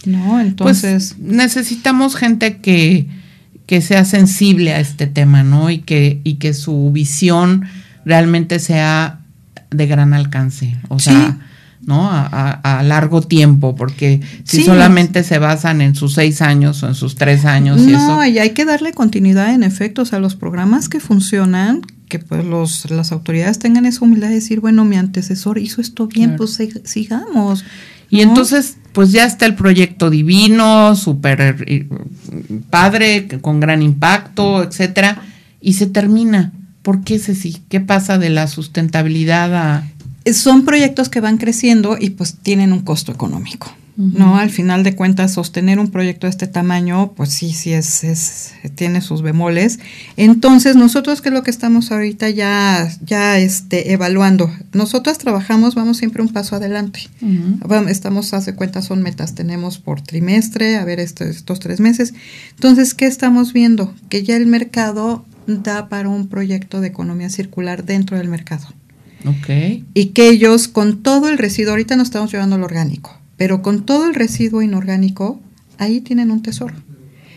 ¿no? Entonces... Pues, necesitamos gente que, que sea sensible a este tema, ¿no? Y que, y que su visión realmente sea de gran alcance. O sea, ¿no? A, largo tiempo, porque si solamente se basan en sus seis años o en sus tres años. No, y, eso, y hay que darle continuidad en efecto, o sea, los programas que funcionan, que pues los, las autoridades tengan esa humildad de decir, bueno, mi antecesor hizo esto bien, pues sigamos. Y entonces, pues ya está el proyecto divino, súper eh, padre, con gran impacto, etcétera, y se termina. ¿Por qué, Ceci? ¿Qué pasa de la sustentabilidad a...? Son proyectos que van creciendo y pues tienen un costo económico. ¿No? Al final de cuentas, sostener un proyecto de este tamaño, pues sí, sí es, es, tiene sus bemoles. Entonces, nosotros, ¿qué es lo que estamos ahorita ya, ya este, evaluando? Nosotros trabajamos, vamos siempre un paso adelante. Estamos, hace cuenta, son metas, tenemos por trimestre, a ver, este, estos tres meses. Entonces, ¿qué estamos viendo? Que ya el mercado da para un proyecto de economía circular dentro del mercado. Ok. Y que ellos, con todo el residuo, ahorita no estamos llevando lo orgánico pero con todo el residuo inorgánico, ahí tienen un tesoro.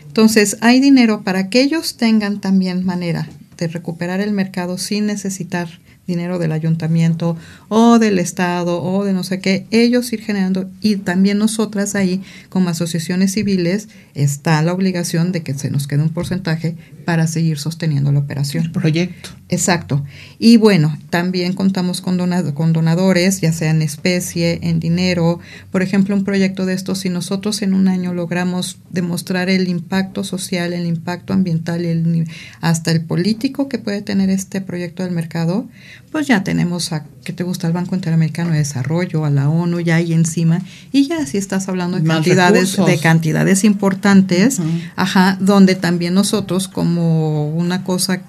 Entonces, hay dinero para que ellos tengan también manera de recuperar el mercado sin necesitar dinero del ayuntamiento o del Estado o de no sé qué, ellos ir generando y también nosotras ahí como asociaciones civiles está la obligación de que se nos quede un porcentaje para seguir sosteniendo la operación. El proyecto. Exacto. Y bueno, también contamos con, con donadores, ya sea en especie, en dinero. Por ejemplo, un proyecto de estos, si nosotros en un año logramos demostrar el impacto social, el impacto ambiental y el, hasta el político que puede tener este proyecto del mercado, pues ya tenemos a, ¿qué te gusta? El Banco Interamericano de Desarrollo, a la ONU, ya ahí encima. Y ya si estás hablando de cantidades, de cantidades importantes, ajá, donde también nosotros como una cosa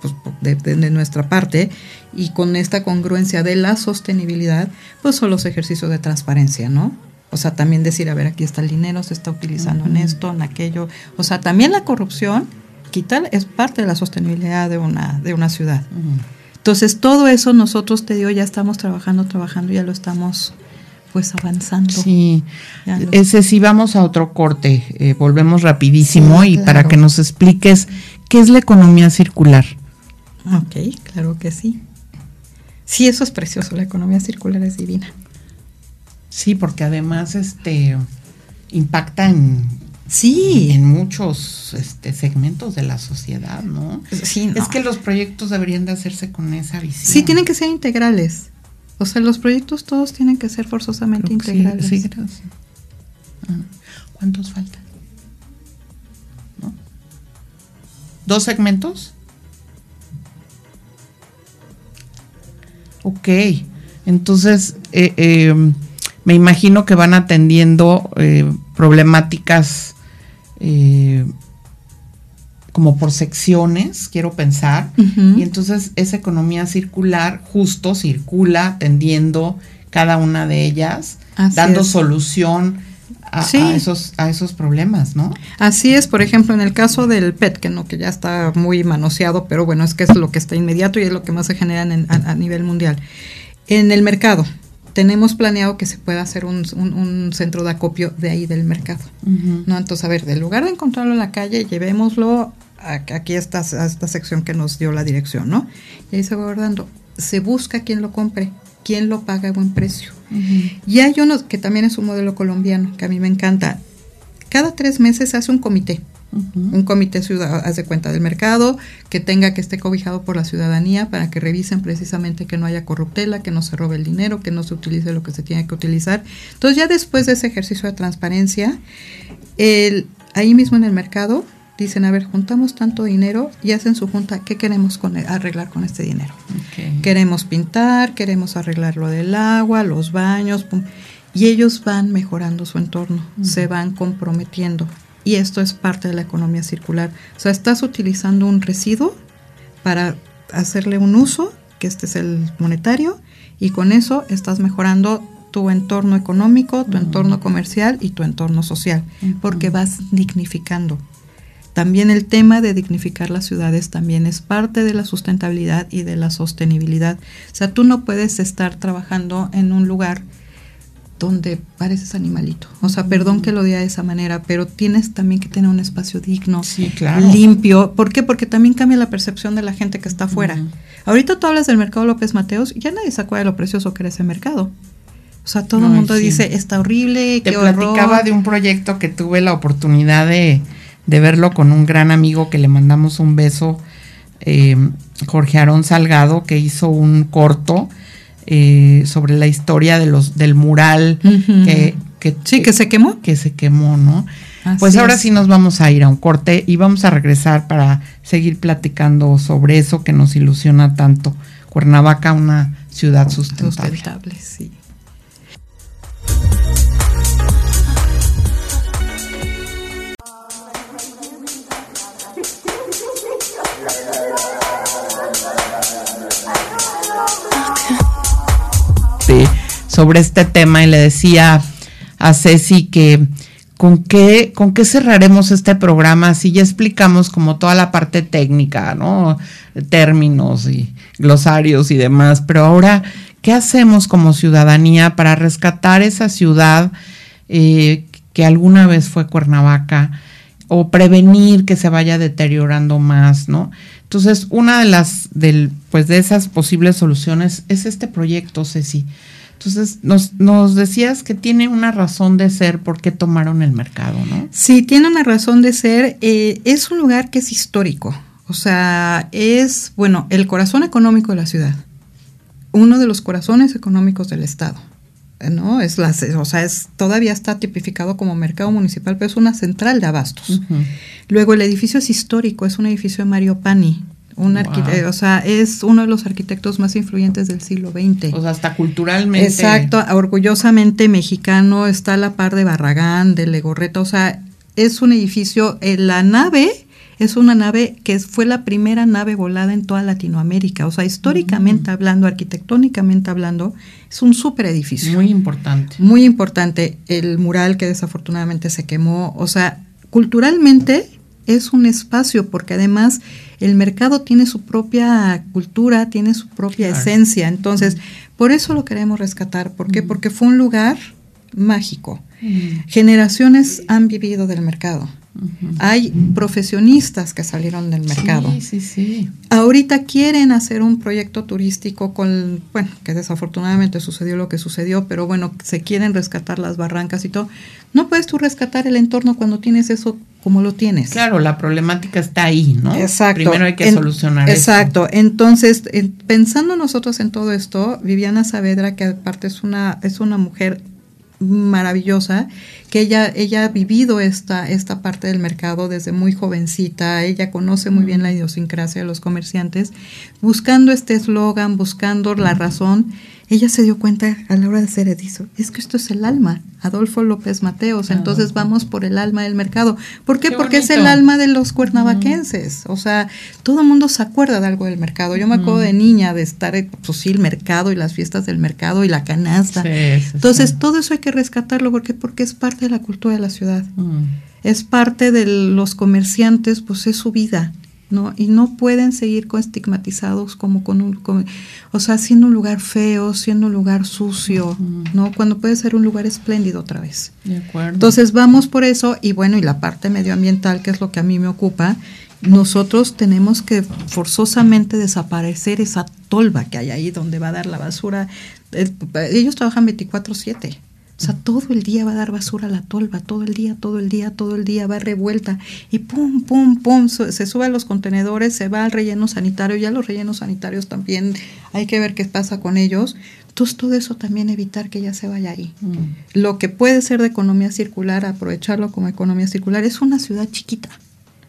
pues, de, nuestra parte y con esta congruencia de la sostenibilidad, pues son los ejercicios de transparencia, ¿no? O sea, también decir, a ver, aquí está el dinero, se está utilizando en esto, en aquello. O sea, también la corrupción, quitar, es parte de la sostenibilidad de una, de una ciudad. Entonces, todo eso nosotros, te digo, ya estamos trabajando, trabajando, ya lo estamos pues avanzando. Sí, ese sí vamos a otro corte, eh, volvemos rapidísimo y para que nos expliques qué es la economía circular. Ok, claro que sí. Sí, eso es precioso, la economía circular es divina. Sí, porque además este impacta en sí en muchos este, segmentos de la sociedad, ¿no? Sí, Es que los proyectos deberían de hacerse con esa visión. Sí, tienen que ser integrales. O sea, los proyectos todos tienen que ser forzosamente integrales. Sí, gracias. Ah, ¿Cuántos faltan? ¿Dos segmentos? Ok, entonces eh, em, me imagino que van atendiendo eh, problemáticas eh, como por secciones, quiero pensar, y entonces esa economía circular justo circula atendiendo cada una de ellas, dando solución a, esos, a esos problemas, ¿no? Así es, por ejemplo, en el caso del PET, que no, que ya está muy manoseado, pero bueno, es que es lo que está inmediato y es lo que más se genera a, nivel mundial. En el mercado, tenemos planeado que se pueda hacer un, centro de acopio de ahí del mercado. ¿no? Entonces, a ver, del lugar de encontrarlo en la calle, llevémoslo aquí está esta sección que nos dio la dirección, ¿no? Y ahí se va guardando. Se busca quien lo compre, quien lo paga a buen precio. Y hay uno que también es un modelo colombiano, que a mí me encanta. Cada tres meses se hace un comité. Un comité ciudad, hace cuenta del mercado, que tenga que esté cobijado por la ciudadanía para que revisen precisamente que no haya corruptela, que no se robe el dinero, que no se utilice lo que se tiene que utilizar. Entonces ya después de ese ejercicio de transparencia, el, ahí mismo en el mercado dicen, a ver, juntamos tanto dinero y hacen su junta, ¿qué queremos con arreglar con este dinero? Queremos pintar, queremos arreglar lo del agua, los baños, y ellos van mejorando su entorno, se van comprometiendo. Y esto es parte de la economía circular. O sea, estás utilizando un residuo para hacerle un uso, que este es el monetario, y con eso estás mejorando tu entorno económico, tu entorno comercial y tu entorno social, porque vas dignificando. También el tema de dignificar las ciudades también es parte de la sustentabilidad y de la sostenibilidad. O sea, tú no puedes estar trabajando en un lugar donde pareces animalito. O sea, perdón que lo diga de esa manera, pero tienes también que tener un espacio digno, limpio. ¿Por qué? Porque también cambia la percepción de la gente que está afuera. Ahorita tú hablas del mercado López Mateos, ya nadie se acuerda de lo precioso que era ese mercado. O sea, todo el mundo dice, está horrible, Te platicaba de un proyecto que tuve la oportunidad de, verlo con un gran amigo que le mandamos un beso, eh, Jorge Aarón Salgado, que hizo un corto eh, sobre la historia de los del mural que, sí que se quemó. que se quemó no pues ahora sí nos vamos a ir a un corte y vamos a regresar para seguir platicando sobre eso que nos ilusiona tanto. Cuernavaca una ciudad sustentable, sustentable. Sí. Sobre este tema y le decía a Ceci que con qué, con qué cerraremos este programa si ya explicamos como toda la parte técnica, ¿no? Términos y glosarios y demás, pero ahora, ¿qué hacemos como ciudadanía para rescatar esa ciudad eh, que alguna vez fue Cuernavaca? o prevenir que se vaya deteriorando más, ¿no? Entonces, una de las del, pues de esas posibles soluciones es este proyecto, Ceci. Entonces, nos, nos decías que tiene una razón de ser por qué tomaron el mercado, ¿no? Sí, tiene una razón de ser. Eh, es un lugar que es histórico. O sea, es, bueno, el corazón económico de la ciudad. Uno de los corazones económicos del Estado. ¿no? Es la, o sea, es, todavía está tipificado como mercado municipal, pero es una central de abastos. Luego el edificio es histórico, es un edificio de Mario Pani, un o sea, es uno de los arquitectos más influyentes del siglo XX. O sea, hasta culturalmente. Exacto, orgullosamente mexicano, está a la par de Barragán, de Legorreta, o sea, es un edificio, eh, la nave es una nave que fue la primera nave volada en toda Latinoamérica, o sea, históricamente mm. hablando, arquitectónicamente hablando, es un super edificio. Muy importante. Muy importante, el mural que desafortunadamente se quemó, o sea, culturalmente es un espacio porque además el mercado tiene su propia cultura, tiene su propia esencia. Entonces, por eso lo queremos rescatar. ¿Por qué? Porque fue un lugar mágico. Generaciones han vivido del mercado. Hay profesionistas que salieron del mercado. Sí, sí, sí. Ahorita quieren hacer un proyecto turístico con, bueno, que desafortunadamente sucedió lo que sucedió, pero bueno, se quieren rescatar las barrancas y todo. No puedes tú rescatar el entorno cuando tienes eso como lo tienes. Claro, la problemática está ahí, ¿no? Exacto. Primero hay que solucionar Exacto. Entonces, pensando nosotros en todo esto, Viviana Saavedra, que aparte es una, es una mujer maravillosa, que ella, ella ha vivido esta, esta parte del mercado desde muy jovencita, ella conoce muy bien la idiosincrasia de los comerciantes, buscando este eslogan, buscando la razón, ella se dio cuenta a la hora de hacer eso, es que esto es el alma, Adolfo López Mateos, ah, entonces vamos por el alma del mercado. ¿Por qué? Porque es el alma de los cuernavaquenses, o sea, todo el mundo se acuerda de algo del mercado. Yo me acuerdo de niña de estar, pues sí, el mercado y las fiestas del mercado y la canasta. entonces, todo eso hay que rescatarlo, porque Porque es parte de la cultura de la ciudad. Es parte de los comerciantes, pues es su vida. ¿no? Y no pueden seguir con estigmatizados como con un, o sea, siendo un lugar feo, siendo un lugar sucio, ¿no? Cuando puede ser un lugar espléndido otra vez. De acuerdo. Entonces vamos por eso y bueno, y la parte medioambiental, que es lo que a mí me ocupa, nosotros tenemos que forzosamente desaparecer esa tolva que hay ahí donde va a dar la basura. Ellos trabajan 24/7. O sea, todo el día va a dar basura a la tolva, todo el día, todo el día, todo el día va revuelta y pum, pum, pum, se sube a los contenedores, se va al relleno sanitario, ya los rellenos sanitarios también hay que ver qué pasa con ellos. Entonces todo eso también evitar que ya se vaya ahí. Mm. Lo que puede ser de economía circular, aprovecharlo como economía circular, es una ciudad chiquita.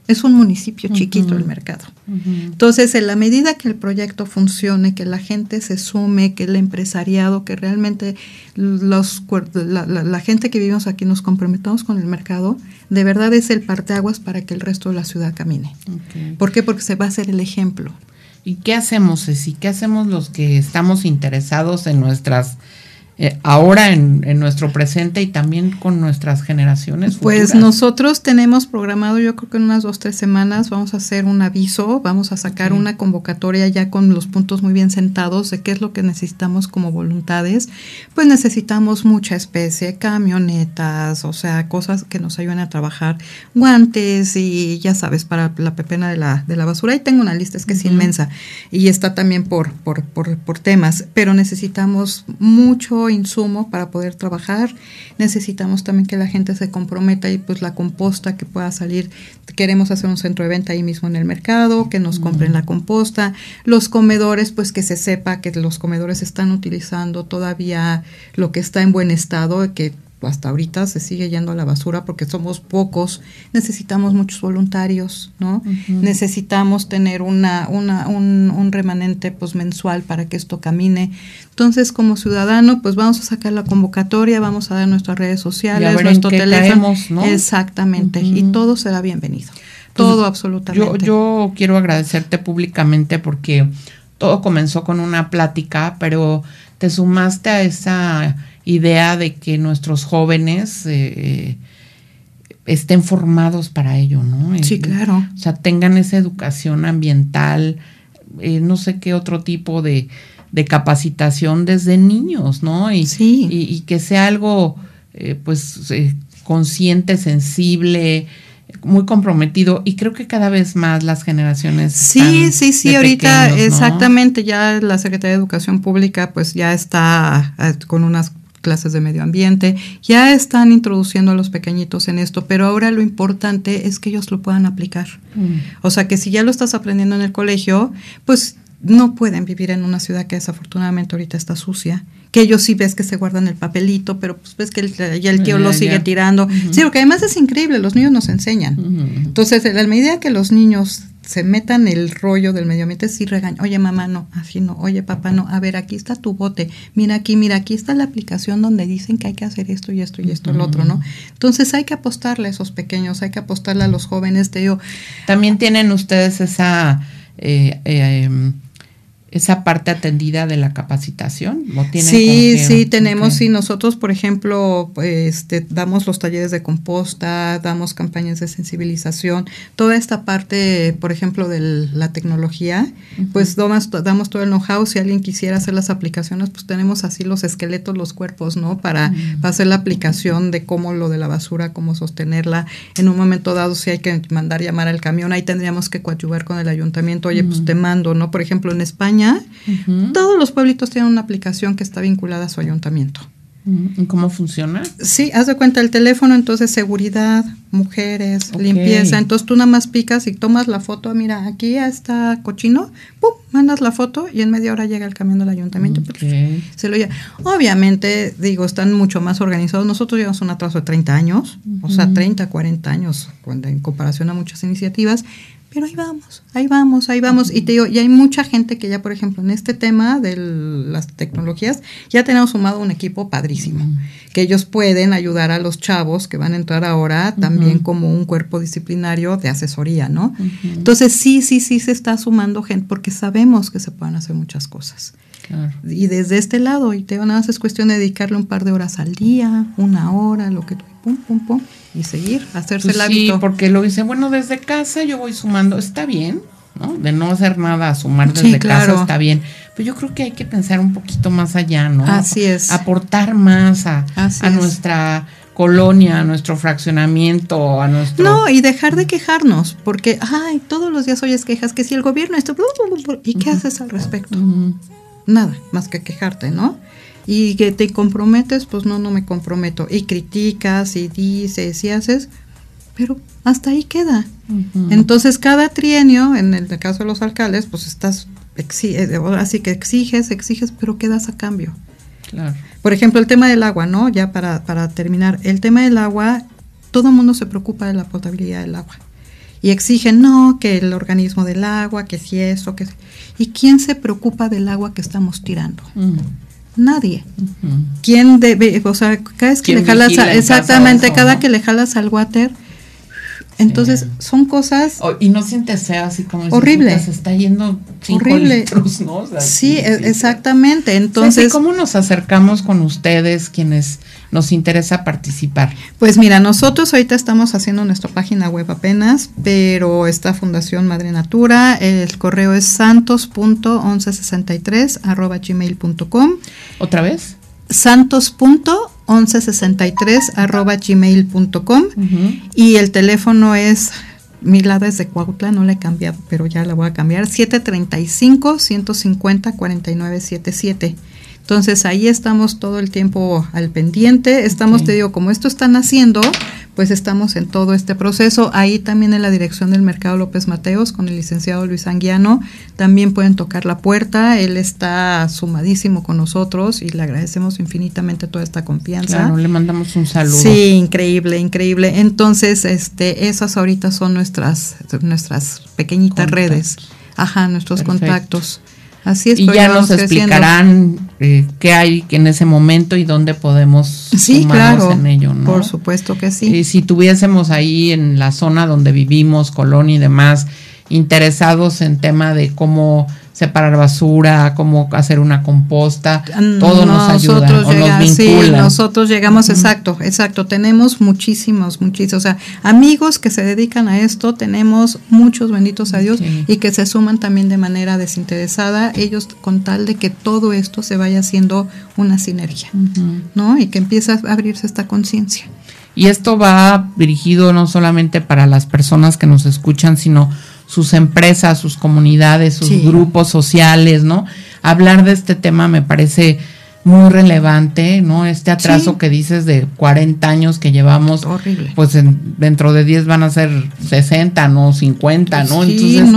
Es un municipio chiquito el mercado. Entonces, en la medida que el proyecto funcione, que la gente se sume, que el empresariado, que realmente los, la, gente que vivimos aquí nos comprometamos con el mercado, de verdad es el parteaguas para que el resto de la ciudad camine. ¿Por qué? Porque se va a hacer el ejemplo. ¿Y qué hacemos, Ceci? ¿Qué hacemos los que estamos interesados en nuestras eh, ahora en, nuestro presente y también con nuestras generaciones. Pues nosotros tenemos programado, yo creo que en unas dos, tres semanas vamos a hacer un aviso, vamos a sacar una convocatoria ya con los puntos muy bien sentados de qué es lo que necesitamos como voluntades. Pues necesitamos mucha especie, camionetas, o sea, cosas que nos ayuden a trabajar, guantes y ya sabes, para la pepena de la, de la basura. Ahí tengo una lista, es que es inmensa y está también por, por, por, por temas, pero necesitamos mucho insumo para poder trabajar. Necesitamos también que la gente se comprometa y pues la composta que pueda salir. Queremos hacer un centro de venta ahí mismo en el mercado, que nos compren la composta. Los comedores, pues que se sepa que los comedores están utilizando todavía lo que está en buen estado, que hasta ahorita se sigue yendo a la basura porque somos pocos, necesitamos muchos voluntarios, ¿no? Necesitamos tener una, una, un, un, remanente pues mensual para que esto camine. Entonces, como ciudadano, pues vamos a sacar la convocatoria, vamos a dar nuestras redes sociales, nuestro teléfono. Exactamente, y todo será bienvenido. todo absolutamente. Yo, yo quiero agradecerte públicamente porque todo comenzó con una plática, pero te sumaste a esa idea de que nuestros jóvenes eh, estén formados para ello, ¿no? Sí, claro. O sea, tengan esa educación ambiental, eh, no sé qué otro tipo de, capacitación desde niños, ¿no? Y, sí. y, que sea algo, eh, pues, consciente, sensible, muy comprometido y creo que cada vez más las generaciones. Sí, sí, sí, ahorita exactamente ya la Secretaría de Educación Pública pues ya está con unas clases de medio ambiente, ya están introduciendo a los pequeñitos en esto, pero ahora lo importante es que ellos lo puedan aplicar. Mm. O sea que si ya lo estás aprendiendo en el colegio, pues no pueden vivir en una ciudad que desafortunadamente ahorita está sucia, que ellos sí ves que se guardan el papelito, pero pues ves que el, ya el tío lo sigue tirando. Sí, porque además es increíble, los niños nos enseñan. Entonces, la medida que los niños se metan el rollo del medio ambiente, sí regañan, oye mamá, no, así no, oye papá, no, a ver, aquí está tu bote, mira aquí, mira, aquí está la aplicación donde dicen que hay que hacer esto y esto y esto, y lo otro, ¿no? Entonces hay que apostarle a esos pequeños, hay que apostarle a los jóvenes, te digo. También tienen ustedes esa... Eh, eh, em, esa parte atendida de la capacitación? ¿Lo sí, sí, tenemos, y nosotros, por ejemplo, este, damos los talleres de composta, damos campañas de sensibilización, toda esta parte, por ejemplo, de la tecnología, pues damos, damos todo el know-how, si alguien quisiera hacer las aplicaciones, pues tenemos así los esqueletos, los cuerpos, ¿no? Para, para hacer la aplicación de cómo lo de la basura, cómo sostenerla, en un momento dado si hay que mandar llamar al camión, ahí tendríamos que coadyuvar con el ayuntamiento, oye, pues te mando, ¿no? Por ejemplo, en España, todos los pueblitos tienen una aplicación que está vinculada a su ayuntamiento. ¿Y cómo funciona? Sí, haz de cuenta el teléfono, entonces seguridad, mujeres, limpieza. Entonces tú nada más picas y tomas la foto. Mira, aquí está cochino, ¡pum! Mandas la foto y en media hora llega el camión del ayuntamiento. Se lo lleva. Obviamente, digo, están mucho más organizados. Nosotros llevamos un atraso de 30 años, o sea, 30, 40 años cuando, en comparación a muchas iniciativas pero ahí vamos, ahí vamos, ahí vamos. Y te digo, y hay mucha gente que ya, por ejemplo, en este tema de las tecnologías, ya tenemos sumado un equipo padrísimo, que ellos pueden ayudar a los chavos que van a entrar ahora también como un cuerpo disciplinario de asesoría, ¿no? Entonces, sí, sí, sí se está sumando gente, porque sabemos que se pueden hacer muchas cosas. Y desde este lado, y te digo, nada más es cuestión de dedicarle un par de horas al día, una hora, lo que tú, pum, pum, pum y seguir, hacerse pues el hábito. Sí, porque lo dice, bueno, desde casa yo voy sumando, está bien, ¿no? De no hacer nada, sumar desde casa está bien. Pero yo creo que hay que pensar un poquito más allá, ¿no? Así es. Aportar más a, a nuestra colonia, a nuestro fraccionamiento, a nuestro... No, y dejar de quejarnos, porque, ay, todos los días oyes quejas, que si el gobierno esto, ¿y qué haces al respecto? Nada, más que quejarte, ¿no? Y que te comprometes, pues no, no me comprometo. Y criticas y dices y haces, pero hasta ahí queda. Entonces cada trienio, en el caso de los alcaldes, pues estás, eh, así que exiges, exiges, pero quedas a cambio. Claro. Por ejemplo, el tema del agua, ¿no? Ya para, para terminar, el tema del agua, todo el mundo se preocupa de la potabilidad del agua. Y exigen, no, que el organismo del agua, que si eso, que... ¿Y quién se preocupa del agua que estamos tirando? Nadie. ¿Quién debe, o sea, cada vez que le jalas, exactamente, cada que le jalas al water, Entonces, son cosas... y no sientes feo así como... Horrible. Se está yendo horrible. ¿no? sí, exactamente. Entonces... ¿Cómo nos acercamos con ustedes quienes nos interesa participar? Pues mira, nosotros ahorita estamos haciendo nuestra página web apenas, pero esta Fundación Madre Natura, el correo es santos.1163 arroba gmail.com. ¿Otra vez? santos.1163 arroba gmail.com y el teléfono es mi lado es de Cuautla, no le he cambiado, pero ya la voy a cambiar, 735 150 4977. Entonces ahí estamos todo el tiempo al pendiente, estamos, te digo, como esto están haciendo, pues estamos en todo este proceso. Ahí también en la dirección del Mercado López Mateos con el licenciado Luis Anguiano, también pueden tocar la puerta, él está sumadísimo con nosotros y le agradecemos infinitamente toda esta confianza. Claro, le mandamos un saludo. Sí, increíble, increíble. Entonces, este, esas ahorita son nuestras, nuestras pequeñitas redes. Ajá, nuestros contactos. Así es. Y ya nos explicarán eh, qué hay en ese momento y dónde podemos sí, claro, en ello, ¿no? Por supuesto que sí. Y si tuviésemos ahí en la zona donde vivimos, Colonia y demás, interesados en tema de cómo separar basura, cómo hacer una composta, todo nos ayuda nos Sí, nosotros llegamos, exacto, exacto, tenemos muchísimos, muchísimos, o sea, amigos que se dedican a esto, tenemos muchos, benditos a Dios, y que se suman también de manera desinteresada, ellos con tal de que todo esto se vaya haciendo una sinergia, ¿no? Y que empiece a abrirse esta conciencia. Y esto va dirigido no solamente para las personas que nos escuchan, sino sus empresas, sus comunidades, sus grupos sociales, ¿no? Hablar de este tema me parece muy relevante, ¿no? Este atraso que dices de 40 años que llevamos, Horrible. pues dentro de 10 van a ser 60, ¿no? 50, ¿no? entonces,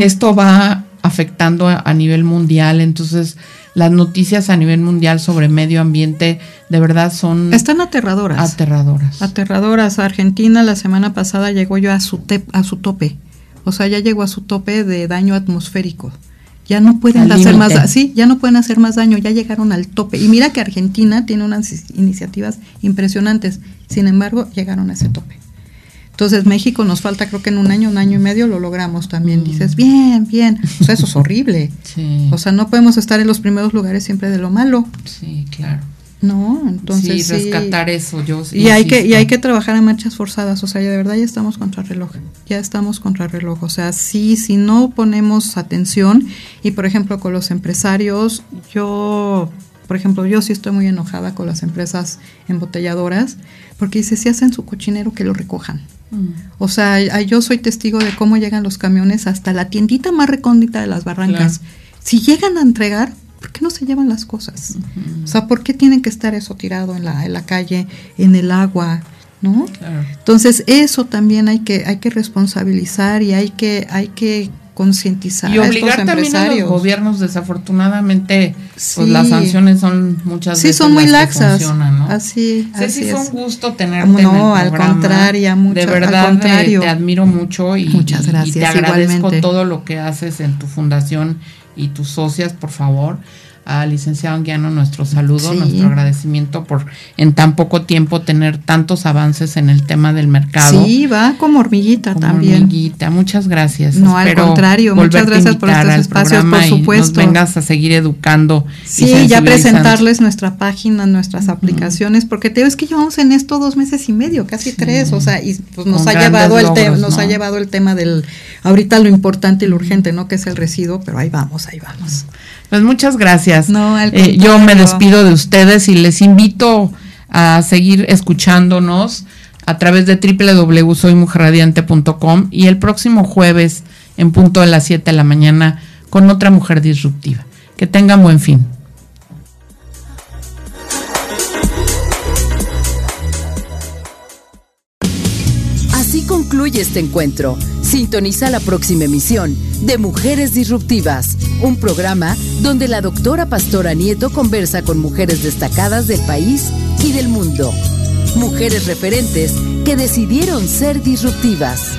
esto va afectando a, nivel mundial, entonces las noticias a nivel mundial sobre medio ambiente de verdad son... Están aterradoras. Aterradoras. Aterradoras. Argentina la semana pasada llegó yo a su, a su tope. O sea, ya llegó a su tope de daño atmosférico. Ya no pueden hacer más, sí, ya no pueden hacer más daño, ya llegaron al tope. Y mira que Argentina tiene unas iniciativas impresionantes, sin embargo, llegaron a ese tope. Entonces, México nos falta, creo que en un año, un año y medio lo logramos también. Mm. Dices, bien, bien. O sea, eso es <laughs> horrible. O sea, no podemos estar en los primeros lugares siempre de lo malo. Sí, claro. ¿no? Entonces sí, rescatar eso, yo y hay que y hay que trabajar en marchas forzadas, o sea, ya de verdad ya estamos contra reloj, ya estamos contra reloj, o sea, sí, si no ponemos atención y por ejemplo con los empresarios, yo, por ejemplo, yo sí estoy muy enojada con las empresas embotelladoras porque dice si hacen su cochinero que lo recojan. Mm. O sea, yo soy testigo de cómo llegan los camiones hasta la tiendita más recóndita de las barrancas. Si llegan a entregar, ¿por qué no se llevan las cosas? O sea, ¿por qué tienen que estar eso tirado en la, en la calle, en el agua? ¿No? Entonces, eso también hay que, hay que responsabilizar y hay que, hay que concientizar y obligar a también a los gobiernos desafortunadamente pues las sanciones son muchas sí, son muy laxas. así así fue un gusto tenerte no al contrario mucho, de verdad te admiro mucho y, muchas gracias y te agradezco todo lo que haces en tu fundación y tus socias, por favor, al licenciado Anguiano nuestro saludo, nuestro agradecimiento por en tan poco tiempo tener tantos avances en el tema del mercado. Sí, va como hormiguita como también. Hormiguita, muchas gracias. No, al contrario, muchas gracias por estos espacios, por supuesto. Y nos vengas a seguir educando. Sí, ya presentarles nuestra página, nuestras aplicaciones, porque te digo, es que llevamos en esto dos meses y medio, casi tres, o sea, y pues nos ha llevado el tema, nos ha llevado el tema del, ahorita lo importante y lo urgente, ¿no? Que es el residuo, pero ahí vamos, ahí vamos. Pues muchas gracias. No, eh, yo me despido de ustedes y les invito a seguir escuchándonos a través de www.soymujerradiante.com y el próximo jueves en punto de las 7 de la mañana con otra mujer disruptiva. Que tengan buen fin. Concluye este encuentro. Sintoniza la próxima emisión de Mujeres Disruptivas, un programa donde la doctora Pastora Nieto conversa con mujeres destacadas del país y del mundo. Mujeres referentes que decidieron ser disruptivas.